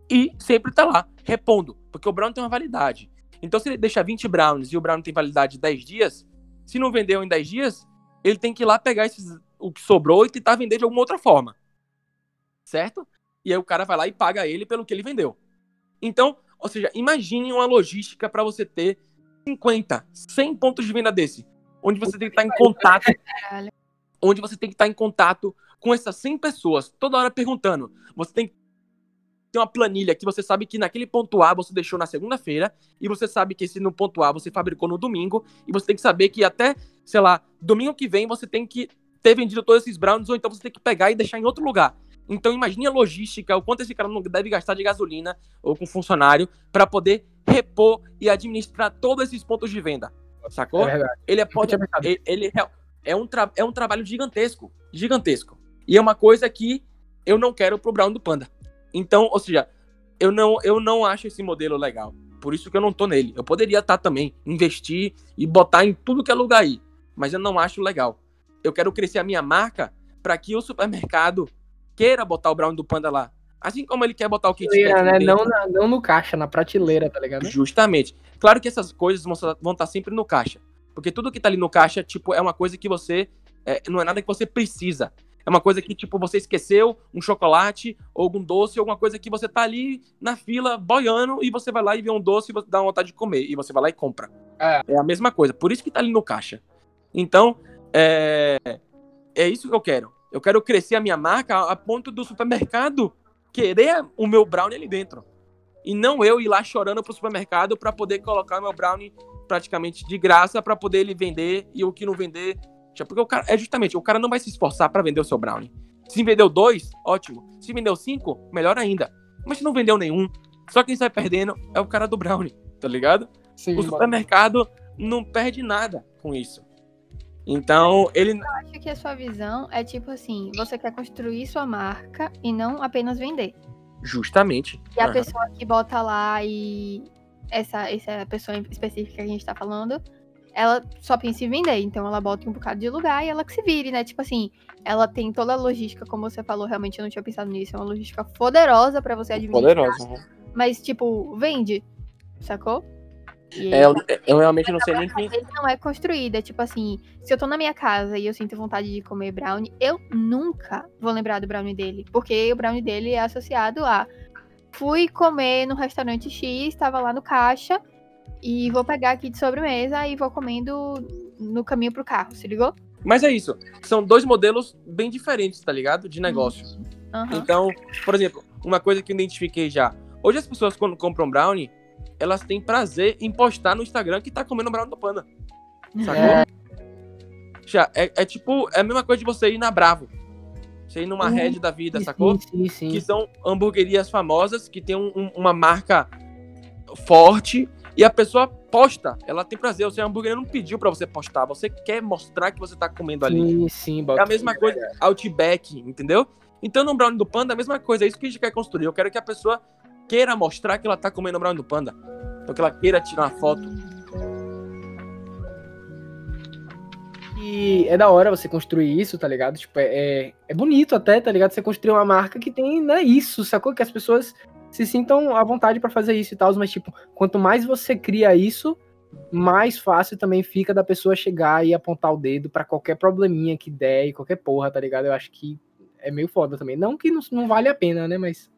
e sempre tá lá, repondo. Porque o brownie tem uma validade. Então, se ele deixa 20 brownies e o brownie tem validade de 10 dias, se não vendeu em 10 dias, ele tem que ir lá pegar esses, o que sobrou e tentar vender de alguma outra forma. Certo? E aí o cara vai lá e paga ele pelo que ele vendeu. Então, ou seja, imagine uma logística para você ter 50, 100 pontos de venda desse, onde você tem que estar em contato, Caralho. Onde você tem que estar em contato com essas 100 pessoas, toda hora perguntando. Você tem que ter uma planilha que você sabe que naquele ponto A você deixou na segunda-feira e você sabe que esse no ponto A você fabricou no domingo e você tem que saber que até, sei lá, domingo que vem você tem que ter vendido todos esses brownies ou então você tem que pegar e deixar em outro lugar. Então imagine a logística, o quanto esse cara não deve gastar de gasolina ou com funcionário para poder repor e administrar todos esses pontos de venda. Sacou? É verdade. Ele é, pode, ele, ele é, um é um trabalho gigantesco. Gigantesco. E é uma coisa que eu não quero pro Brown do Panda. Então, ou seja, eu não, eu não acho esse modelo legal. Por isso que eu não tô nele. Eu poderia estar também, investir e botar em tudo que é lugar aí. Mas eu não acho legal. Eu quero crescer a minha marca para que o supermercado queira botar o Brown do Panda lá. Assim como ele quer botar o Kit Kat né? não, na- não no caixa, na prateleira, tá ligado? Justamente. Claro que essas coisas vão estar tá sempre no caixa. Porque tudo que tá ali no caixa, tipo, é uma coisa que você. é, não é nada que você precisa. É uma coisa que, tipo, você esqueceu um chocolate, ou algum doce, alguma coisa que você tá ali na fila boiando e você vai lá e vê um doce e você dá vontade de comer. E você vai lá e compra. É. a mesma coisa. Por isso que tá ali no caixa. Então, é, é isso que eu quero. Eu quero crescer a minha marca a ponto do supermercado querer o meu brownie ali dentro. E não eu ir lá chorando pro supermercado para poder colocar o meu brownie praticamente de graça para poder ele vender e o que não vender. já- Porque o cara, é justamente, o cara não vai se esforçar para vender o seu brownie. Se vendeu dois, ótimo. Se vendeu cinco, melhor ainda. Mas se não vendeu nenhum, só quem sai perdendo é o cara do brownie, tá ligado? Sim, O supermercado não perde nada com isso. Então, ele. Eu acho que a sua visão é tipo assim, você quer construir sua marca e não apenas vender. Justamente. E a Aham. pessoa que bota lá e essa, essa pessoa específica que a gente tá falando, ela só pensa em vender. Então ela bota em um bocado de lugar e ela que se vire, né? Tipo assim, ela tem toda a logística, como você falou, realmente eu não tinha pensado nisso. É uma logística poderosa pra você administrar. Poderoso. né? Mas, tipo, vende. Sacou? E É, eu, eu realmente não sei nem quem. não é construída. Tipo assim, se eu tô na minha casa e eu sinto vontade de comer brownie, eu nunca vou lembrar do brownie dele. Porque o brownie dele é associado a fui comer no restaurante X, estava lá no caixa, e vou pegar aqui de sobremesa e vou comendo no caminho pro carro, se ligou? Mas é isso. São dois modelos bem diferentes, tá ligado? De negócio. Aham. Então, por exemplo, uma coisa que eu identifiquei já. Hoje as pessoas, quando compram brownie, elas têm prazer em postar no Instagram que tá comendo brownie do panda. Sacou? É. Já, é, é tipo, é a mesma coisa de você ir na Bravo. Você ir numa Uhum. Red da vida, sacou? Sim, sim, sim. que são hamburguerias famosas, que tem um- um- uma marca forte, e a pessoa posta, ela tem prazer. O seu hambúrguer não pediu pra você postar, você quer mostrar que você tá comendo ali. Sim, sim, É a mesma coisa, Outback, entendeu? Então no Brownie do Panda, é a mesma coisa, é isso que a gente quer construir. Eu quero que a pessoa queira mostrar que ela tá comendo o Brownie do Panda. Então que ela queira tirar uma foto. E é da hora você construir isso, tá ligado? Tipo, é, é, é bonito até, tá ligado? Você construir uma marca que tem, né, isso, sacou? Que as pessoas se sintam à vontade pra fazer isso e tal, mas tipo, quanto mais você cria isso, mais fácil também fica da pessoa chegar e apontar o dedo pra qualquer probleminha que der e qualquer porra, tá ligado? Eu acho que é meio foda também. Não que não, não vale a pena, né? Mas.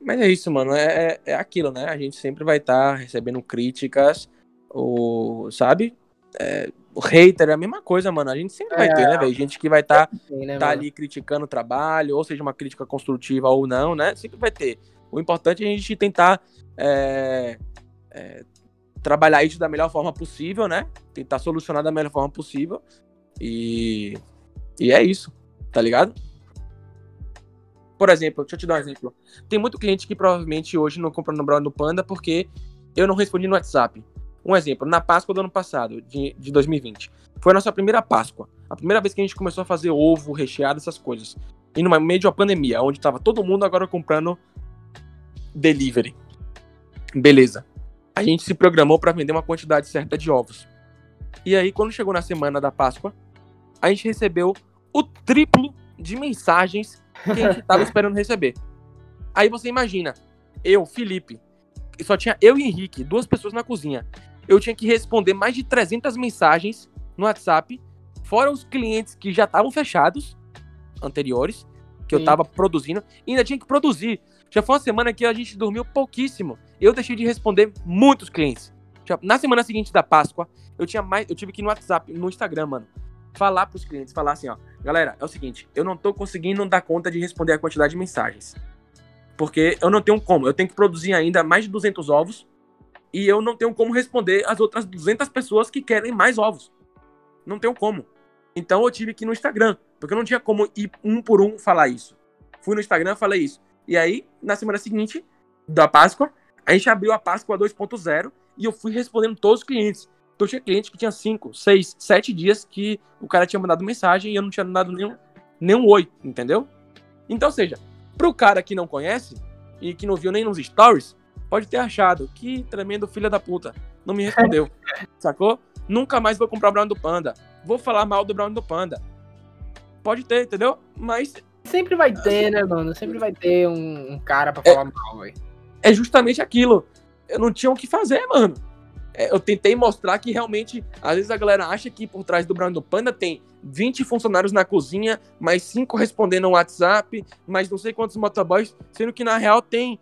Mas é isso, mano. É, é, é aquilo, né? A gente sempre vai estar recebendo críticas, ou, sabe? É, o hater é a mesma coisa, mano. A gente sempre vai É. ter, né, velho? Gente que vai estar Sim, né, tá ali criticando o trabalho, ou seja, uma crítica construtiva ou não, né? Sempre vai ter. O importante é a gente tentar é, é, trabalhar isso da melhor forma possível, né? Tentar solucionar da melhor forma possível. E, e é isso, tá ligado? Por exemplo, deixa eu te dar um exemplo. Tem muito cliente que provavelmente hoje não compra no Brown do Panda porque eu não respondi no WhatsApp. Um exemplo, na Páscoa do ano passado, de, de 2020. Foi a nossa primeira Páscoa. A primeira vez que a gente começou a fazer ovo, recheado, essas coisas. E no meio de uma pandemia, onde tava todo mundo agora comprando delivery. Beleza. A gente se programou para vender uma quantidade certa de ovos. E aí, quando chegou na semana da Páscoa, a gente recebeu o triplo de mensagens que a gente tava esperando receber. Aí você imagina, eu, Felipe, só tinha eu e Henrique, duas pessoas na cozinha. Eu tinha que responder mais de 300 mensagens no WhatsApp, fora os clientes que já estavam fechados, anteriores, que eu Sim. tava produzindo, e ainda tinha que produzir. Já foi uma semana que a gente dormiu pouquíssimo. Eu deixei de responder muitos clientes. Na semana seguinte da Páscoa, eu tinha mais, eu tive que ir no WhatsApp, no Instagram, mano, falar pros clientes, falar assim, ó, galera, é o seguinte, eu não tô conseguindo dar conta de responder a quantidade de mensagens. Porque eu não tenho como, eu tenho que produzir ainda mais de 200 ovos e eu não tenho como responder as outras 200 pessoas que querem mais ovos. Não tenho como. Então eu tive que ir no Instagram, porque eu não tinha como ir um por um falar isso. Fui no Instagram, falei isso. E aí, na semana seguinte da Páscoa, a gente abriu a Páscoa 2.0 e eu fui respondendo todos os clientes. Então tinha cliente que tinha 5, 6, 7 dias que o cara tinha mandado mensagem e eu não tinha dado nenhum, nenhum oi, entendeu? Então, ou seja, pro cara que não conhece e que não viu nem nos stories, pode ter achado que tremendo filho da puta não me respondeu, sacou? Nunca mais vou comprar o Brown do Panda. Vou falar mal do Brown do Panda. Pode ter, entendeu? Mas Sempre vai ter, né, mano? Sempre vai ter um, um cara pra É. falar mal, velho. é justamente aquilo. Eu não tinha o que fazer, mano. É, eu tentei mostrar que realmente, às vezes a galera acha que por trás do Brown do Panda tem 20 funcionários na cozinha, mais 5 respondendo no WhatsApp, mais não sei quantos motoboys, sendo que na real tem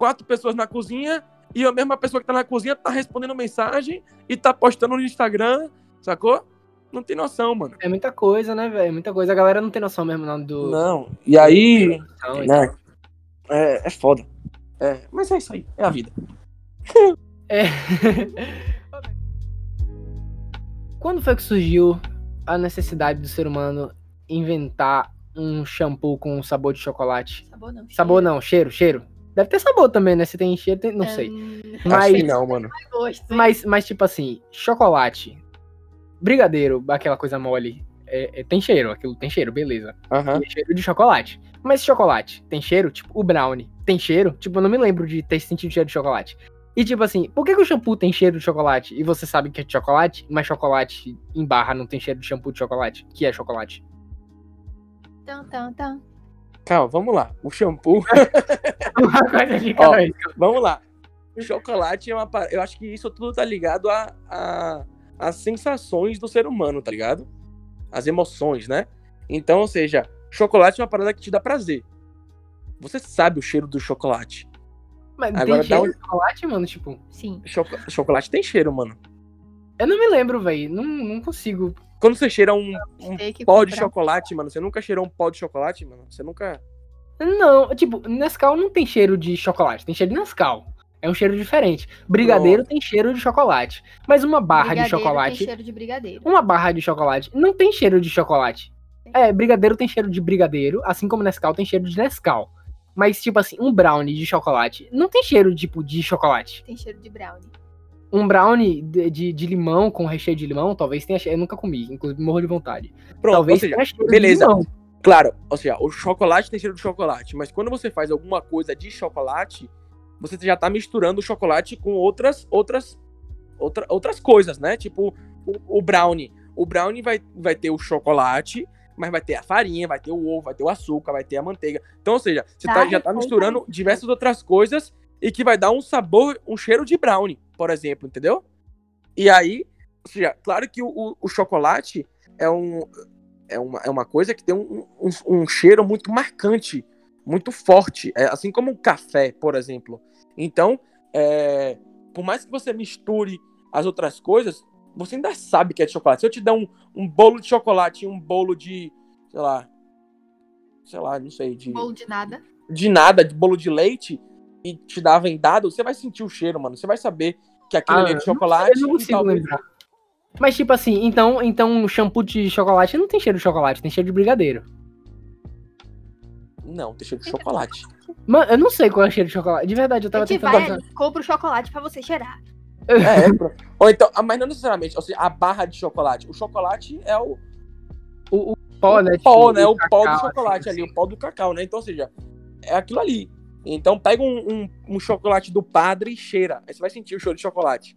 quatro pessoas na cozinha e a mesma pessoa que tá na cozinha tá respondendo mensagem e tá postando no Instagram, sacou? Não tem noção, mano. É muita coisa, né, velho? Muita coisa. A galera não tem noção mesmo, não, do. Não. E aí, Não, né? É, é foda. É, mas é isso aí, é a vida. É. Quando foi que surgiu a necessidade do ser humano inventar um shampoo com sabor de chocolate? Sabor não. Sabor não, cheiro, cheiro. Deve ter sabor também, né? Se tem cheiro, tem- não sei. Hum, Acho que Mas, não, mano. mas, mas, tipo assim, chocolate, brigadeiro, aquela coisa mole, é- é- tem cheiro, aquilo tem cheiro, beleza. Tem cheiro de chocolate. Mas chocolate tem cheiro? Tipo, o brownie tem cheiro? Tipo, eu não me lembro de ter sentido cheiro de chocolate. E tipo assim, por que, que o shampoo tem cheiro de chocolate e você sabe que é de chocolate, mas chocolate em barra não tem cheiro de shampoo de chocolate, que é chocolate? Tan, tan, tan. Calma, vamos lá. O shampoo. Uma coisa de Ó, vamos lá. O chocolate é uma. Eu acho que isso tudo tá ligado a, a, às sensações do ser humano, tá ligado? As emoções, né? Então, ou seja, chocolate é uma parada que te dá prazer. Você sabe o cheiro do chocolate. Mas Agora tem dá cheiro um- de chocolate, mano? Tipo, Sim. Choco- Chocolate tem cheiro, mano. eu não me lembro, velho. Não, não consigo. Quando você cheira um, um pó de comprar. chocolate, mano, você nunca cheirou um pó de chocolate, mano? Você nunca. Não, tipo, Nescau não tem cheiro de chocolate, tem cheiro de Nescau. É um cheiro diferente. Brigadeiro tem cheiro de chocolate. Mas uma barra de Brigadeiro chocolate. Tem cheiro de brigadeiro. Uma barra de chocolate não tem cheiro de chocolate. É, brigadeiro tem cheiro de brigadeiro, assim como Nescau tem cheiro de Nescau. Mas, tipo assim, um brownie de chocolate não tem cheiro, tipo, de chocolate. Tem cheiro de brownie. Um brownie de, de, de limão, com recheio de limão, talvez tenha cheiro. Eu nunca comi, inclusive morro de vontade. Pronto, talvez seja, tenha cheiro beleza. de limão. Claro, ou seja, o chocolate tem cheiro de chocolate, mas quando você faz alguma coisa de chocolate, você já tá misturando o chocolate com outras outras outra, outras coisas, né? Tipo o, o brownie. O brownie vai, vai ter o chocolate, mas vai ter a farinha, vai ter o ovo, vai ter o açúcar, vai ter a manteiga. Então, ou seja, você Tá, tá- já tá misturando diversas outras coisas e que vai dar um sabor, um cheiro de brownie, por exemplo, entendeu? E aí, ou seja, claro que o, o, chocolate é, um, é, uma, é uma coisa que tem um, um, um cheiro muito marcante, muito forte, é, assim como o café, por exemplo. Então, é, por mais que você misture as outras coisas, você ainda sabe que é de chocolate. Se eu te der um, um bolo de chocolate e um bolo de, sei lá, sei lá, não sei, de, Bolo de nada. de nada, de bolo de leite, e te dar vendado, você vai sentir o cheiro, mano. Você vai saber que aquilo Ah, ali é de não chocolate. Eu não e consigo talvez- lembrar. Mas, tipo assim, então, então shampoo de chocolate não tem cheiro de chocolate, tem cheiro de brigadeiro. Não, tem cheiro de chocolate. Mano, eu não sei qual é o cheiro de chocolate. De verdade, eu tava A gente tentando. vai compra o chocolate pra você cheirar. É, é pro- Ou então, ah, mas não necessariamente, ou seja, a barra de chocolate. O chocolate é o, O, o pó, né? o pó, tipo, né? O pó do cacau, chocolate assim, ali, o pó do cacau, né? Então, ou seja, é aquilo ali. Então pega um, um, um chocolate do padre e cheira. Aí você vai sentir o cheiro de chocolate.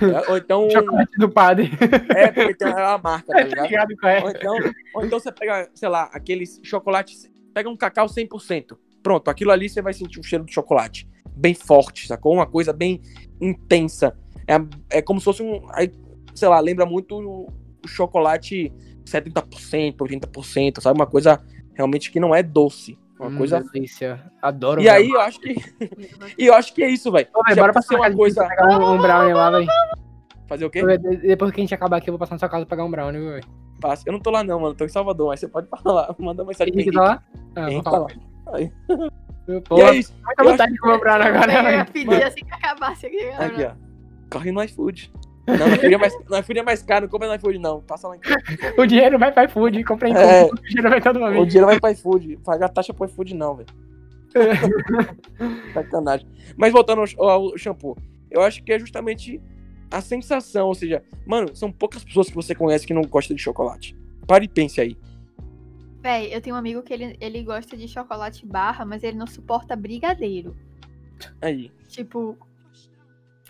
É, Ou então. Chocolate do padre. É, porque tem a marca, tá Tá ligado? ligado é? Ou então, ou então você pega, sei lá, aqueles chocolates. Pega um cacau 100%. Pronto, aquilo ali você vai sentir o cheiro de chocolate. Bem forte, sacou? Uma coisa bem intensa. É, é como se fosse um. Aí, sei lá, lembra muito o chocolate 70%, 80%, sabe? Uma coisa realmente que não é doce. Uma Hum, coisa. delícia. Adoro. E aí eu acho que. e eu acho que é isso, velho. Bora passar uma coisa. Pegar um, um brownie lá, velho. Fazer o quê? Depois que a gente acabar aqui, eu vou passar na sua casa pegar um brownie, velho. Passa. Eu não tô lá, não, mano. Tô em Salvador, mas você pode falar. Manda mensagem pra Henrique. tá lá? Ah, vou falar. Aí. Pô, E é isso. muita eu vontade de comer brownie agora, Eu ia velho. pedir assim que acabasse aqui. Aqui, ó. Corre no iFood. Não, no iFood é mais, no iFood é mais caro, não compra no iFood, não. Passa lá em casa. O dinheiro vai pra iFood, compra em É. o dinheiro vai todo O momento. dinheiro vai pra iFood. Pagar taxa pro iFood, não, velho. Sacanagem. Mas voltando ao, ao shampoo. Eu acho que é justamente a sensação, ou seja, mano, são poucas pessoas que você conhece que não gostam de chocolate. Pare e pense aí. Véi, eu tenho um amigo que ele, ele gosta de chocolate barra, mas ele não suporta brigadeiro. Aí. Tipo.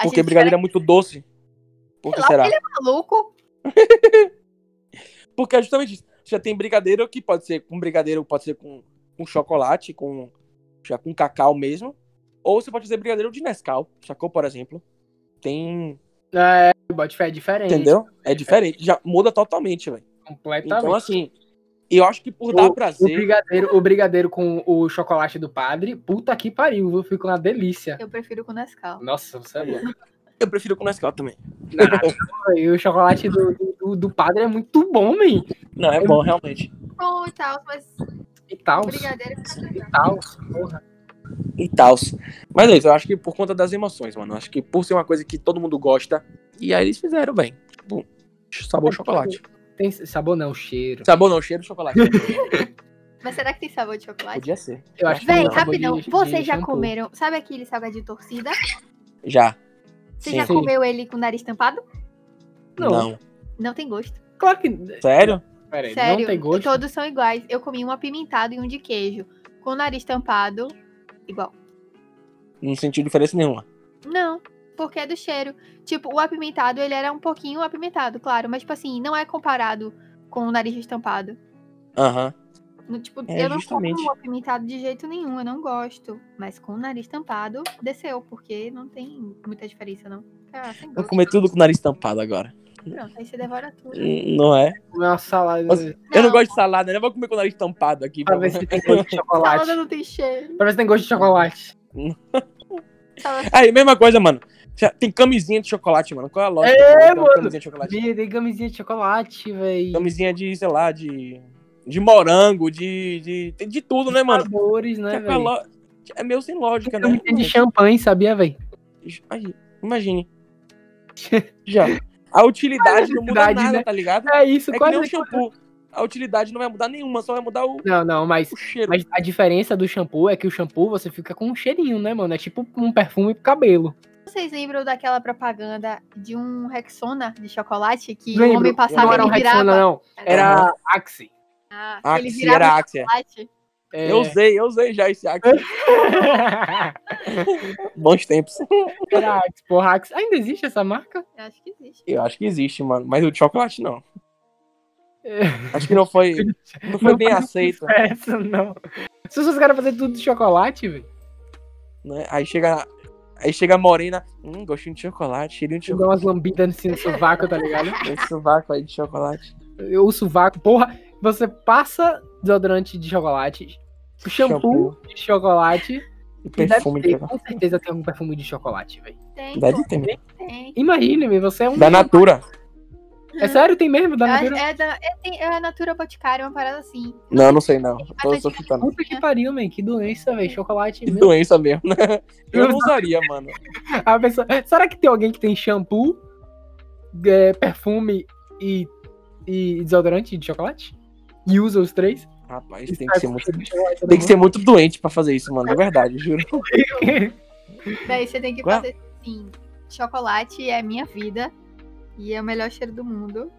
Porque brigadeiro é muito doce. Por que lá, será? ele é maluco. Porque é justamente isso. Já tem brigadeiro que pode ser com brigadeiro, pode ser com, com chocolate, com já com cacau mesmo. Ou você pode fazer brigadeiro de Nescau, sacou, por exemplo. Tem. É, bote fé é diferente. Entendeu? É diferente. Já muda totalmente, velho. Completamente. Então, assim. E eu acho que por dar O- O prazer. brigadeiro, o brigadeiro com o chocolate do padre, puta que pariu, viu? Fica uma delícia. Eu prefiro com Nescau. Nossa, você é louco. Eu prefiro com Nescau também. E o chocolate do, do, do padre é muito bom, man. Não, é bom, realmente. Bom e tal, mas E tal. E tal. Porra. E tal. Mas é isso, eu acho que por conta das emoções, mano. Eu acho que por ser uma coisa que todo mundo gosta. E aí eles fizeram, bem. Tipo, sabor chocolate. Tem sabor não, cheiro. Sabor não, cheiro de chocolate. Mas será que tem sabor de chocolate? Podia ser. Eu acho Véi, sabor rapidão, de- de vocês já shampoo. comeram? Sabe aquele salgadinho torcida? Já. Você Sim. já comeu ele com o nariz tampado? Não. Não. Não tem gosto. Claro que. Sério? Pera aí, Sério, não tem gosto. todos são iguais. Eu comi um apimentado e um de queijo. Com o nariz tampado, igual. Não senti diferença nenhuma. Não, porque é do cheiro. Tipo, o apimentado, ele era um pouquinho apimentado, claro. Mas, tipo assim, não é comparado com o nariz estampado. Aham. No, tipo, É, eu não justamente. como apimentado de jeito nenhum, eu não gosto. Mas com o nariz tampado, desceu, porque não tem muita diferença, não. Ah, Vou comer tudo com o nariz tampado agora. Pronto, aí você devora tudo. Hum, Não é? Uma salada. Nossa, Eu não gosto de salada, né? Eu vou comer com o nariz tampado aqui. Pra Pra ver se tem gosto de chocolate. Salada não tem cheiro. Pra ver se tem gosto de chocolate. Aí, mesma coisa, mano. Tem camisinha de chocolate, mano. Qual é a lógica? É, mano. Camisinha de chocolate. Tem camisinha de chocolate, véi. Camisinha de, sei lá, de. De morango, de. De, tem de tudo, né, mano? Sabores, né, Que é, lo- é meio sem lógica, né? De champanhe, sabia? Aí, imagine. Já. A utilidade não muda nada, né? tá ligado? É isso, É que quase. nem o shampoo. A utilidade não vai mudar nenhuma, só vai mudar o, Não, não, mas, o cheiro. mas a diferença do shampoo é que o shampoo você fica com um cheirinho, né, mano? É tipo um perfume pro cabelo. Vocês lembram daquela propaganda de um Rexona de chocolate que o homem passava não e era um? Rexona, não. Era Axe. Ah, virava era chocolate. É... Eu usei, eu usei já esse Axe. Bons tempos. era Axe, porra, Axe. Ainda existe essa marca? Eu acho que existe. Eu acho que existe, mano. Mas o de chocolate não. É. Acho que não foi, não foi Não bem aceito. Essa não. Se vocês querem fazer tudo de chocolate, velho. Né? Aí chega Aí chega a morena, hum, gostinho de chocolate, cheirinho de Dá chocolate. umas lambidas assim no sovaco, tá ligado? Esse sovaco aí de chocolate. O sovaco, porra, você passa desodorante de chocolate, shampoo, de chocolate, E deve perfume de ter, chocolate. com certeza tem algum perfume de chocolate, velho. Tem, Deve ter mesmo. tem. Imagine, velho, você é um... Da Natura. É sério, tem mesmo, da É, Natura? é, da, é, tem- é a Natura Boticária, uma parada assim. Não, não sei não. Tô, tô chutando. Puta que pariu, man, que doença, velho, chocolate Que mesmo. doença mesmo, né? Eu não usaria, mano. A pessoa- Será que tem alguém que tem shampoo, é, perfume e, e desodorante de chocolate? E usa os três? Rapaz, tem que ser muito. Tem que ser muito doente pra fazer isso, mano. É verdade, juro. Daí você tem que Ué? fazer assim: chocolate é minha vida e é o melhor cheiro do mundo.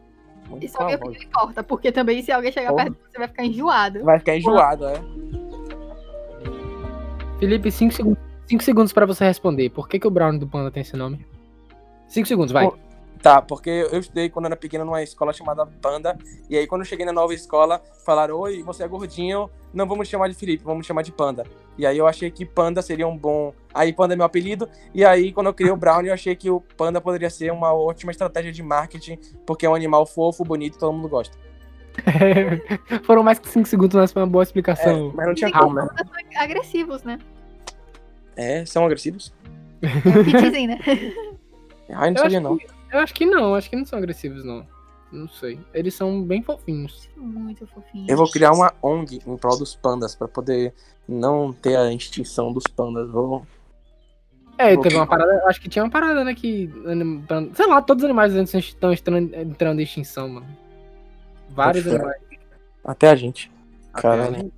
Muito E só minha opinião importa, porque também se alguém chegar Porra. perto, você vai ficar enjoado. Vai ficar enjoado, é. Felipe, 5 segundos, cinco segundos pra você responder. Por que, que o Brown do Panda tem esse nome? 5 segundos, vai. Tá, porque eu estudei quando era pequeno numa escola chamada Panda. E aí, quando eu cheguei na nova escola, falaram: Oi, você é gordinho, não vamos te chamar de Felipe, vamos te chamar de Panda. E aí, eu achei que Panda seria um bom. Aí, Panda é meu apelido. E aí, quando eu criei o Brown, eu achei que o Panda poderia ser uma ótima estratégia de marketing, porque é um animal fofo, bonito e todo mundo gosta. Foram mais que 5 segundos, mas foi uma boa É, explicação. mas não tinha como, né? Agressivos, né? É, são agressivos? É o que dizem, né? Ai, não Eu sabia não. Eu acho que não, acho que não são agressivos, não. Não sei. Eles são bem fofinhos. Muito fofinho. Eu vou criar uma ONG em prol dos pandas, pra poder não ter a extinção dos pandas. Vou É, Ok. teve uma parada, acho que tinha uma parada, né, que, sei lá, todos os animais estão entrando, em extinção, mano. Vários ser. animais. Até a gente. Até Caralho. a gente.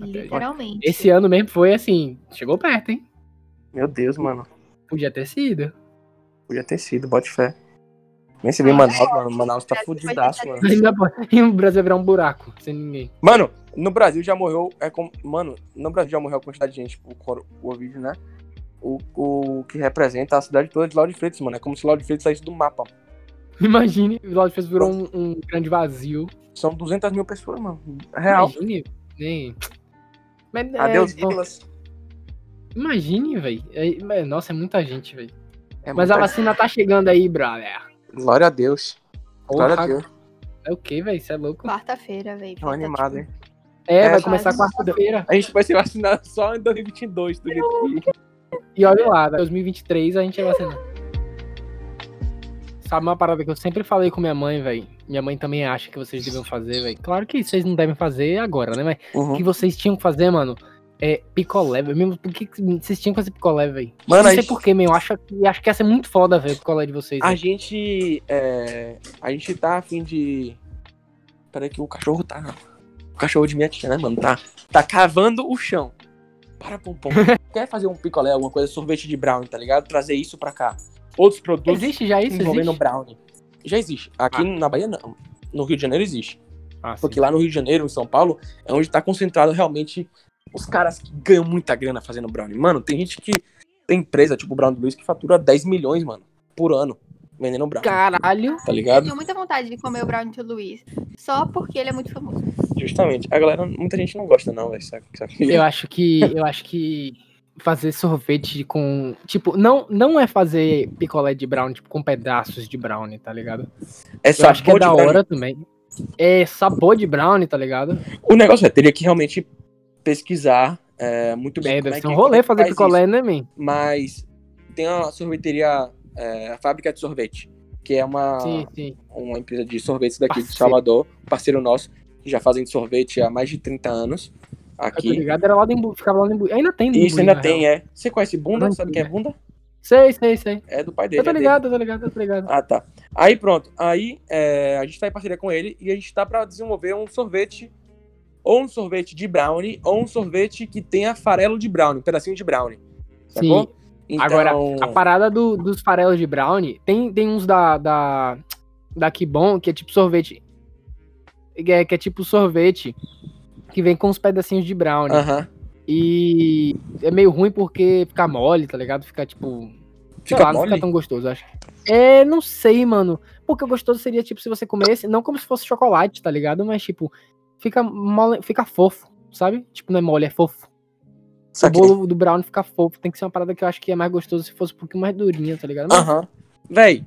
Literalmente. Esse ano mesmo foi assim, chegou perto, hein? Meu Deus, mano. Podia ter sido. Podia ter sido, bote fé. Nem se vê Ah, Manaus, mano. Manaus tá fudidaço, mano. E o Brasil vai virar um buraco, sem ninguém. Mano, no Brasil já morreu. É como, mano, no Brasil já morreu a quantidade de gente por cor- Covid, né? O, o que representa a cidade toda de Lauro de Freitas, mano. É como se Lauro de Freitas saísse do mapa. Imagine, o Lorde Fez virou um, um grande vazio. São 200 mil pessoas, mano. Real. Imagine, nem. Mas, é, Adeus, então, Nicolas. Imagine, velho. nossa, é muita gente, velho. É Mas a vacina tá chegando aí, brother. Glória a Deus. Glória a Porra, Deus. É o que, velho? Isso é louco. Quarta-feira, velho. Tô animado, hein? É, É, vai começar quarta-feira. A gente vai ser vacinado só em 2022, do jeito que. E olha lá, 2023 a gente vai vacinar. Sabe uma parada que eu sempre falei com minha mãe, velho? Minha mãe também acha que vocês deviam fazer, velho. Claro que vocês não devem fazer agora, né? Mas o Uhum. que vocês tinham que fazer, mano, é picolé, velho. Mesmo, por que vocês tinham que fazer picolé, velho? Mano, não sei gente- porquê, meu. Eu acho, que- acho que ia ser muito foda, velho, o picolé de vocês. A velho. gente. É, a gente tá a fim de. Peraí, que o cachorro tá. O cachorro de minha tia, né, mano? Tá, tá cavando o chão. Para, pom, pom. Quer fazer um picolé, alguma coisa, sorvete de brownie, tá ligado? Trazer isso pra cá. Outros produtos Existe já isso? envolvendo Existe? brownie. Já existe. Aqui na Bahia, não. No Rio de Janeiro existe. Ah, sim. Porque lá no Rio de Janeiro, em São Paulo, é onde tá concentrado realmente os caras que ganham muita grana fazendo brownie. Mano, tem gente que. Tem empresa, tipo o Brown Luiz, que fatura 10 milhões, mano, por ano, vendendo brownie. Caralho. Tá Eu ligado? tenho muita vontade de comer o brownie do Luiz. Só porque ele é muito famoso. Justamente. A galera, muita gente não gosta, não, velho. Sabe? sabe? Eu acho que. Eu acho que fazer sorvete com. Tipo, não, não é fazer picolé de brownie, tipo, com pedaços de brownie, tá ligado? É Eu acho que é da brownie. hora também. É sabor de brownie, tá ligado? O negócio é, teria que realmente pesquisar é, muito bem. É, deve é ser um é rolê fazer faz picolé, isso. né, man? Mas tem a sorveteria, é, a fábrica de sorvete, que é uma, Sim, sim. uma empresa de sorvetes daqui de Parceiro. Salvador, parceiro nosso, que já fazem sorvete há mais de 30 anos Eu tô aqui. ligado, era lá do Embu, ficava lá no Embu. Ainda tem no Isso ainda tem, real. é. Você conhece Bunda? Não Sabe quem é Bunda? Sei, sei, sei. É do pai dele. Eu tô é ligado, eu tô ligado, eu tô ligado. Ah, tá. Aí pronto. Aí é, a gente tá em parceria com ele e a gente tá pra desenvolver um sorvete, ou um sorvete de brownie, ou um sorvete que tenha farelo de brownie, um pedacinho de brownie. Sacou? Então, Agora, A parada do- dos farelos de brownie, tem, tem uns da, da, da Kibon, que é tipo sorvete. Que é, que é tipo sorvete que vem com uns pedacinhos de brownie. Aham. E é meio ruim porque fica mole, tá ligado? Fica tipo. Fica lá, não fica tão gostoso, acho. É, não sei, mano. Porque o gostoso seria, tipo, se você comesse, não como se fosse chocolate, tá ligado? Mas, tipo, fica mole, fica fofo, sabe? Tipo, não é mole, é fofo. O Saquei. bolo do brownie fica fofo. Tem que ser uma parada que eu acho que é mais gostoso se fosse um pouquinho mais durinha, tá ligado? Aham. Véi,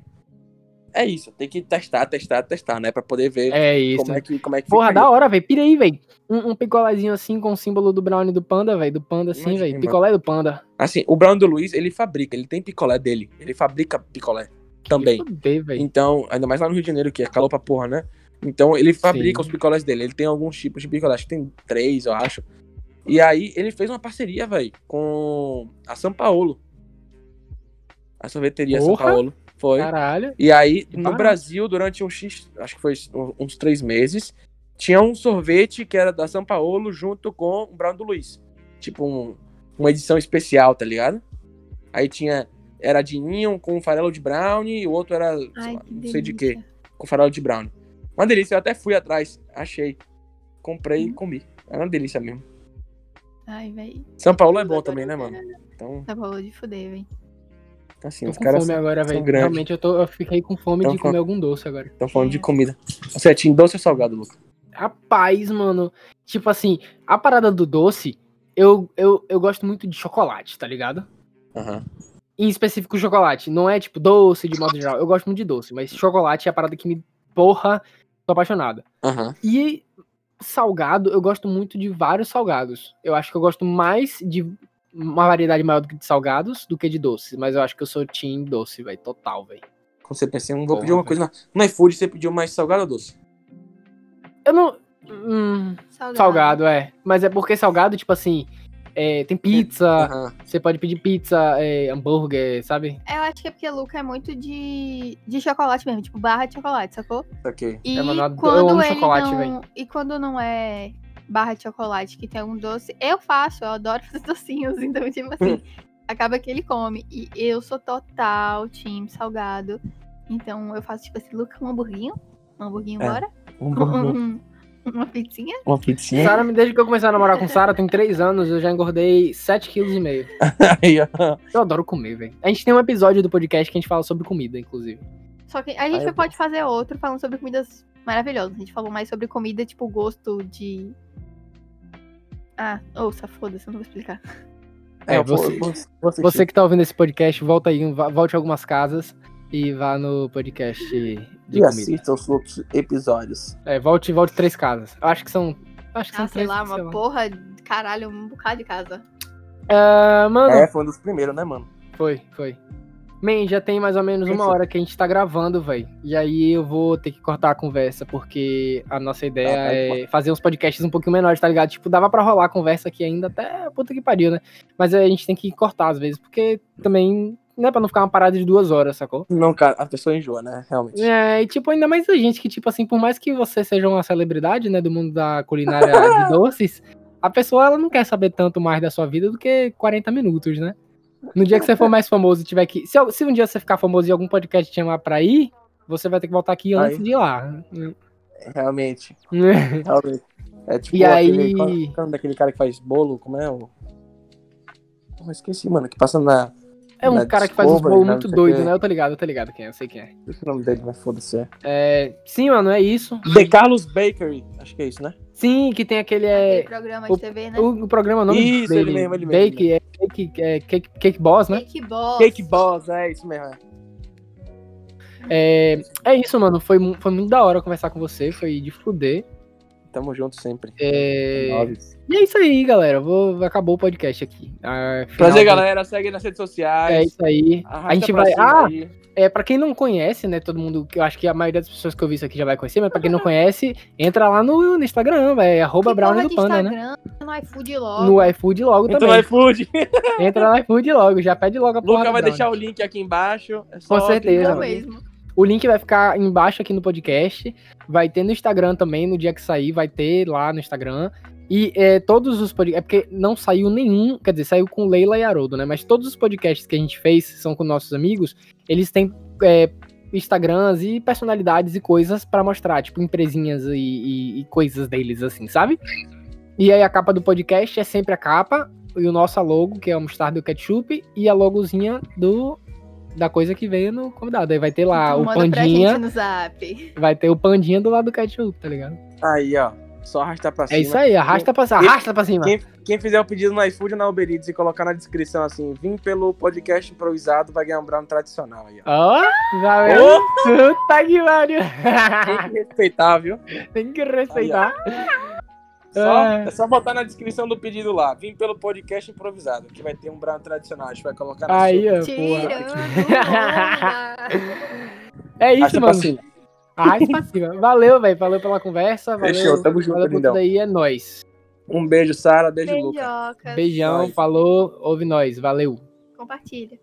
é isso. Tem que testar, testar, testar, né? Pra poder ver é isso. como é que, como é que Porra, fica da hora, velho. Pira aí, velho. Um, um picolézinho assim com o símbolo do brownie do panda, velho. Do panda assim, velho. Picolé do panda. Assim, o Brown do Luiz, ele fabrica, ele tem picolé dele. Ele fabrica picolé também. Velho. Então, ainda mais lá no Rio de Janeiro, que é calor pra porra, né? Então, ele fabrica Sim. os picolés dele. Ele tem alguns tipos de picolé, acho que tem três, eu acho. E aí, ele fez uma parceria, velho, com a São Paulo. A sorveteria São Porra! Paulo. Foi. Caralho. E aí, Que no barato. Brasil, durante um X, acho que foi uns três meses, tinha um sorvete que era da São Paulo junto com o Brown do Luiz. Tipo, um- uma edição especial, tá ligado? Aí tinha. Era de ninho com farelo de brownie e o outro era. sei Ai, lá, que não sei de quê. Com farelo de brownie. Uma delícia, eu até fui atrás, achei. Comprei e Hum. comi. Era uma delícia mesmo. Ai, velho. São Paulo é bom também, né, mano? Então, Tá bom de fuder, velho. assim, Tô os com caras fome agora, são velho. Realmente eu, tô, eu fiquei com fome Tão de com- comer algum doce agora. estão falando de É. comida. Você é time doce ou salgado, Luca? Rapaz, mano. Tipo assim, a parada do doce, eu, eu, eu gosto muito de chocolate, tá ligado? Aham. Em específico, chocolate. Não é tipo doce de modo geral. Eu gosto muito de doce, mas chocolate é a parada que me. Porra, tô apaixonada. Aham. E salgado, eu gosto muito de vários salgados. Eu acho que eu gosto mais de uma variedade maior do que de salgados do que de doces. Mas eu acho que eu sou team doce, velho. Total, velho. Quando você pensa, eu não vou Porra, pedir uma velho. coisa. na- No iFood você pediu mais salgado ou doce? Eu não. Hum, Salgado. salgado, é. Mas é porque salgado, tipo assim. É, tem pizza, Aham. você pode pedir pizza, é, hambúrguer, sabe? Eu acho que é porque Luca é muito de, de chocolate mesmo, tipo barra de chocolate, sacou? Ok. E É, mano, eu quando eu amo ele chocolate, não... velho. E quando não é barra de chocolate que tem algum doce, eu faço, eu adoro fazer docinhos, então, tipo assim, acaba que ele come. E eu sou total time salgado. Então eu faço, tipo assim, Luca, um hamburguinho. Um hamburguinho, É. bora? Um, Um- uma pizzinha. uma pizzinha. Sara, desde que eu comecei a namorar com Sara, tem 3 anos, eu já engordei 7,5 kg. Aí, ó. Eu adoro comer, velho. A gente tem um episódio do podcast que a gente fala sobre comida, inclusive. Só que a gente eu pode fazer outro falando sobre comidas maravilhosas. A gente falou mais sobre comida, tipo, gosto de. Ah, ouça, foda-se, eu não vou explicar. É, vou- você- assistir. Você que tá ouvindo esse podcast, volta aí, volte a algumas casas e vá no podcast de E comida. assista os outros episódios. É, volte, volte três casas. Eu acho que são. Acho que Ah, são sei três. lá, sei uma porra, caralho, um bocado de casa. Ah, mano, É, foi um dos primeiros, né, mano? foi, foi. Man, já tem mais ou menos uma hora que a gente tá gravando, velho. E aí eu vou ter que cortar a conversa, porque a nossa ideia Ah, tá, é fazer uns podcasts um pouquinho menores, tá ligado? Tipo, dava pra rolar a conversa aqui ainda até puta que pariu, né? Mas aí a gente tem que cortar às vezes, porque também não é pra não ficar uma parada de duas horas, sacou? Não, cara, a pessoa enjoa, né? Realmente. É, e tipo, ainda mais a gente que, tipo assim, por mais que você seja uma celebridade, né, do mundo da culinária de doces, a pessoa, ela não quer saber tanto mais da sua vida do que 40 minutos, né? No dia que você for mais famoso e tiver que... Se, se um dia você ficar famoso e algum podcast te chamar pra ir, você vai ter que voltar aqui antes Aí. de ir lá. Realmente. Realmente. É tipo E aquele. aí- é daquele cara que faz bolo? Como é o. Eu esqueci, mano. Que passa na. É um cara que faz uns bolos né, muito o doido, né? Eu tô ligado, eu tô ligado quem é, eu sei quem é. O nome dele, mas foda-se. É. é. Sim, mano, é isso. The Carlos Bakery. Acho que é isso, né? Sim, que tem aquele... Aquele É, programa o- de TV, né? o, o programa, o nome Isso, dele, ele mesmo, ele mesmo, Bake, é, Cake, é, Cake, Cake Boss, né? Cake Boss. Cake Boss, é isso mesmo. é. É, é isso, mano. Foi, foi muito da hora conversar com você. Foi de fuder. Tamo junto sempre. É. E é isso aí, galera. Vou, acabou o podcast aqui. Ah, final Prazer, galera. Segue nas redes sociais. É isso aí. Arrasta A gente vai. Ah, aí. é, pra quem não conhece, né? Todo mundo. que Eu acho que a maioria das pessoas que eu vi isso aqui já vai conhecer, mas pra quem não conhece, entra lá no, no Instagram, é arroba porra do Panda, né? Instagram, no iFood logo. No iFood logo Entra também. no iFood. Entra no iFood logo, já pede logo a Luca vai Brownie. deixar o link aqui embaixo. É só Com certeza. mesmo. O link vai ficar embaixo aqui no podcast. Vai ter no Instagram também, no dia que sair, vai ter lá no Instagram. E é, todos os podcasts. É porque não saiu nenhum. Quer dizer, saiu com Leila e Haroldo, né? Mas todos os podcasts que a gente fez são com nossos amigos. Eles têm é, Instagrams e personalidades e coisas pra mostrar, tipo, empresinhas e, e- e coisas deles, assim, sabe? E aí a capa do podcast é sempre a capa. E o nosso logo, que é o Mostarda e o Ketchup. E a logozinha do. Da coisa que veio no convidado. Aí vai ter lá o pandinha. gente no zap. Vai ter o pandinha do lado do ketchup, tá ligado? Aí, ó. Só arrastar pra É cima. isso aí, arrasta pra cima. Quem- Arrasta pra cima. Quem, quem fizer o pedido no iFood ou na Uber Eats e colocar na descrição assim, vim pelo podcast improvisado, vai ganhar um brownie tradicional aí, ó. Ó, valeu. Puta que pariu. Tem que respeitar, viu? Tem que respeitar. Só, É. é só botar na descrição do pedido lá. Vim pelo podcast improvisado, que vai ter um brownie tradicional. A gente vai colocar na Aí, sua. ó, porra. Tirando É isso, mano. pra cima. Valeu, velho. Valeu pela conversa. Valeu, Fechou, tamo junto, valeu por tudo aí. É nóis. Um beijo, Sara. Beijo, Lucas. Beijoca. Beijão, Nóis. falou, ouve nós. Valeu. Compartilha.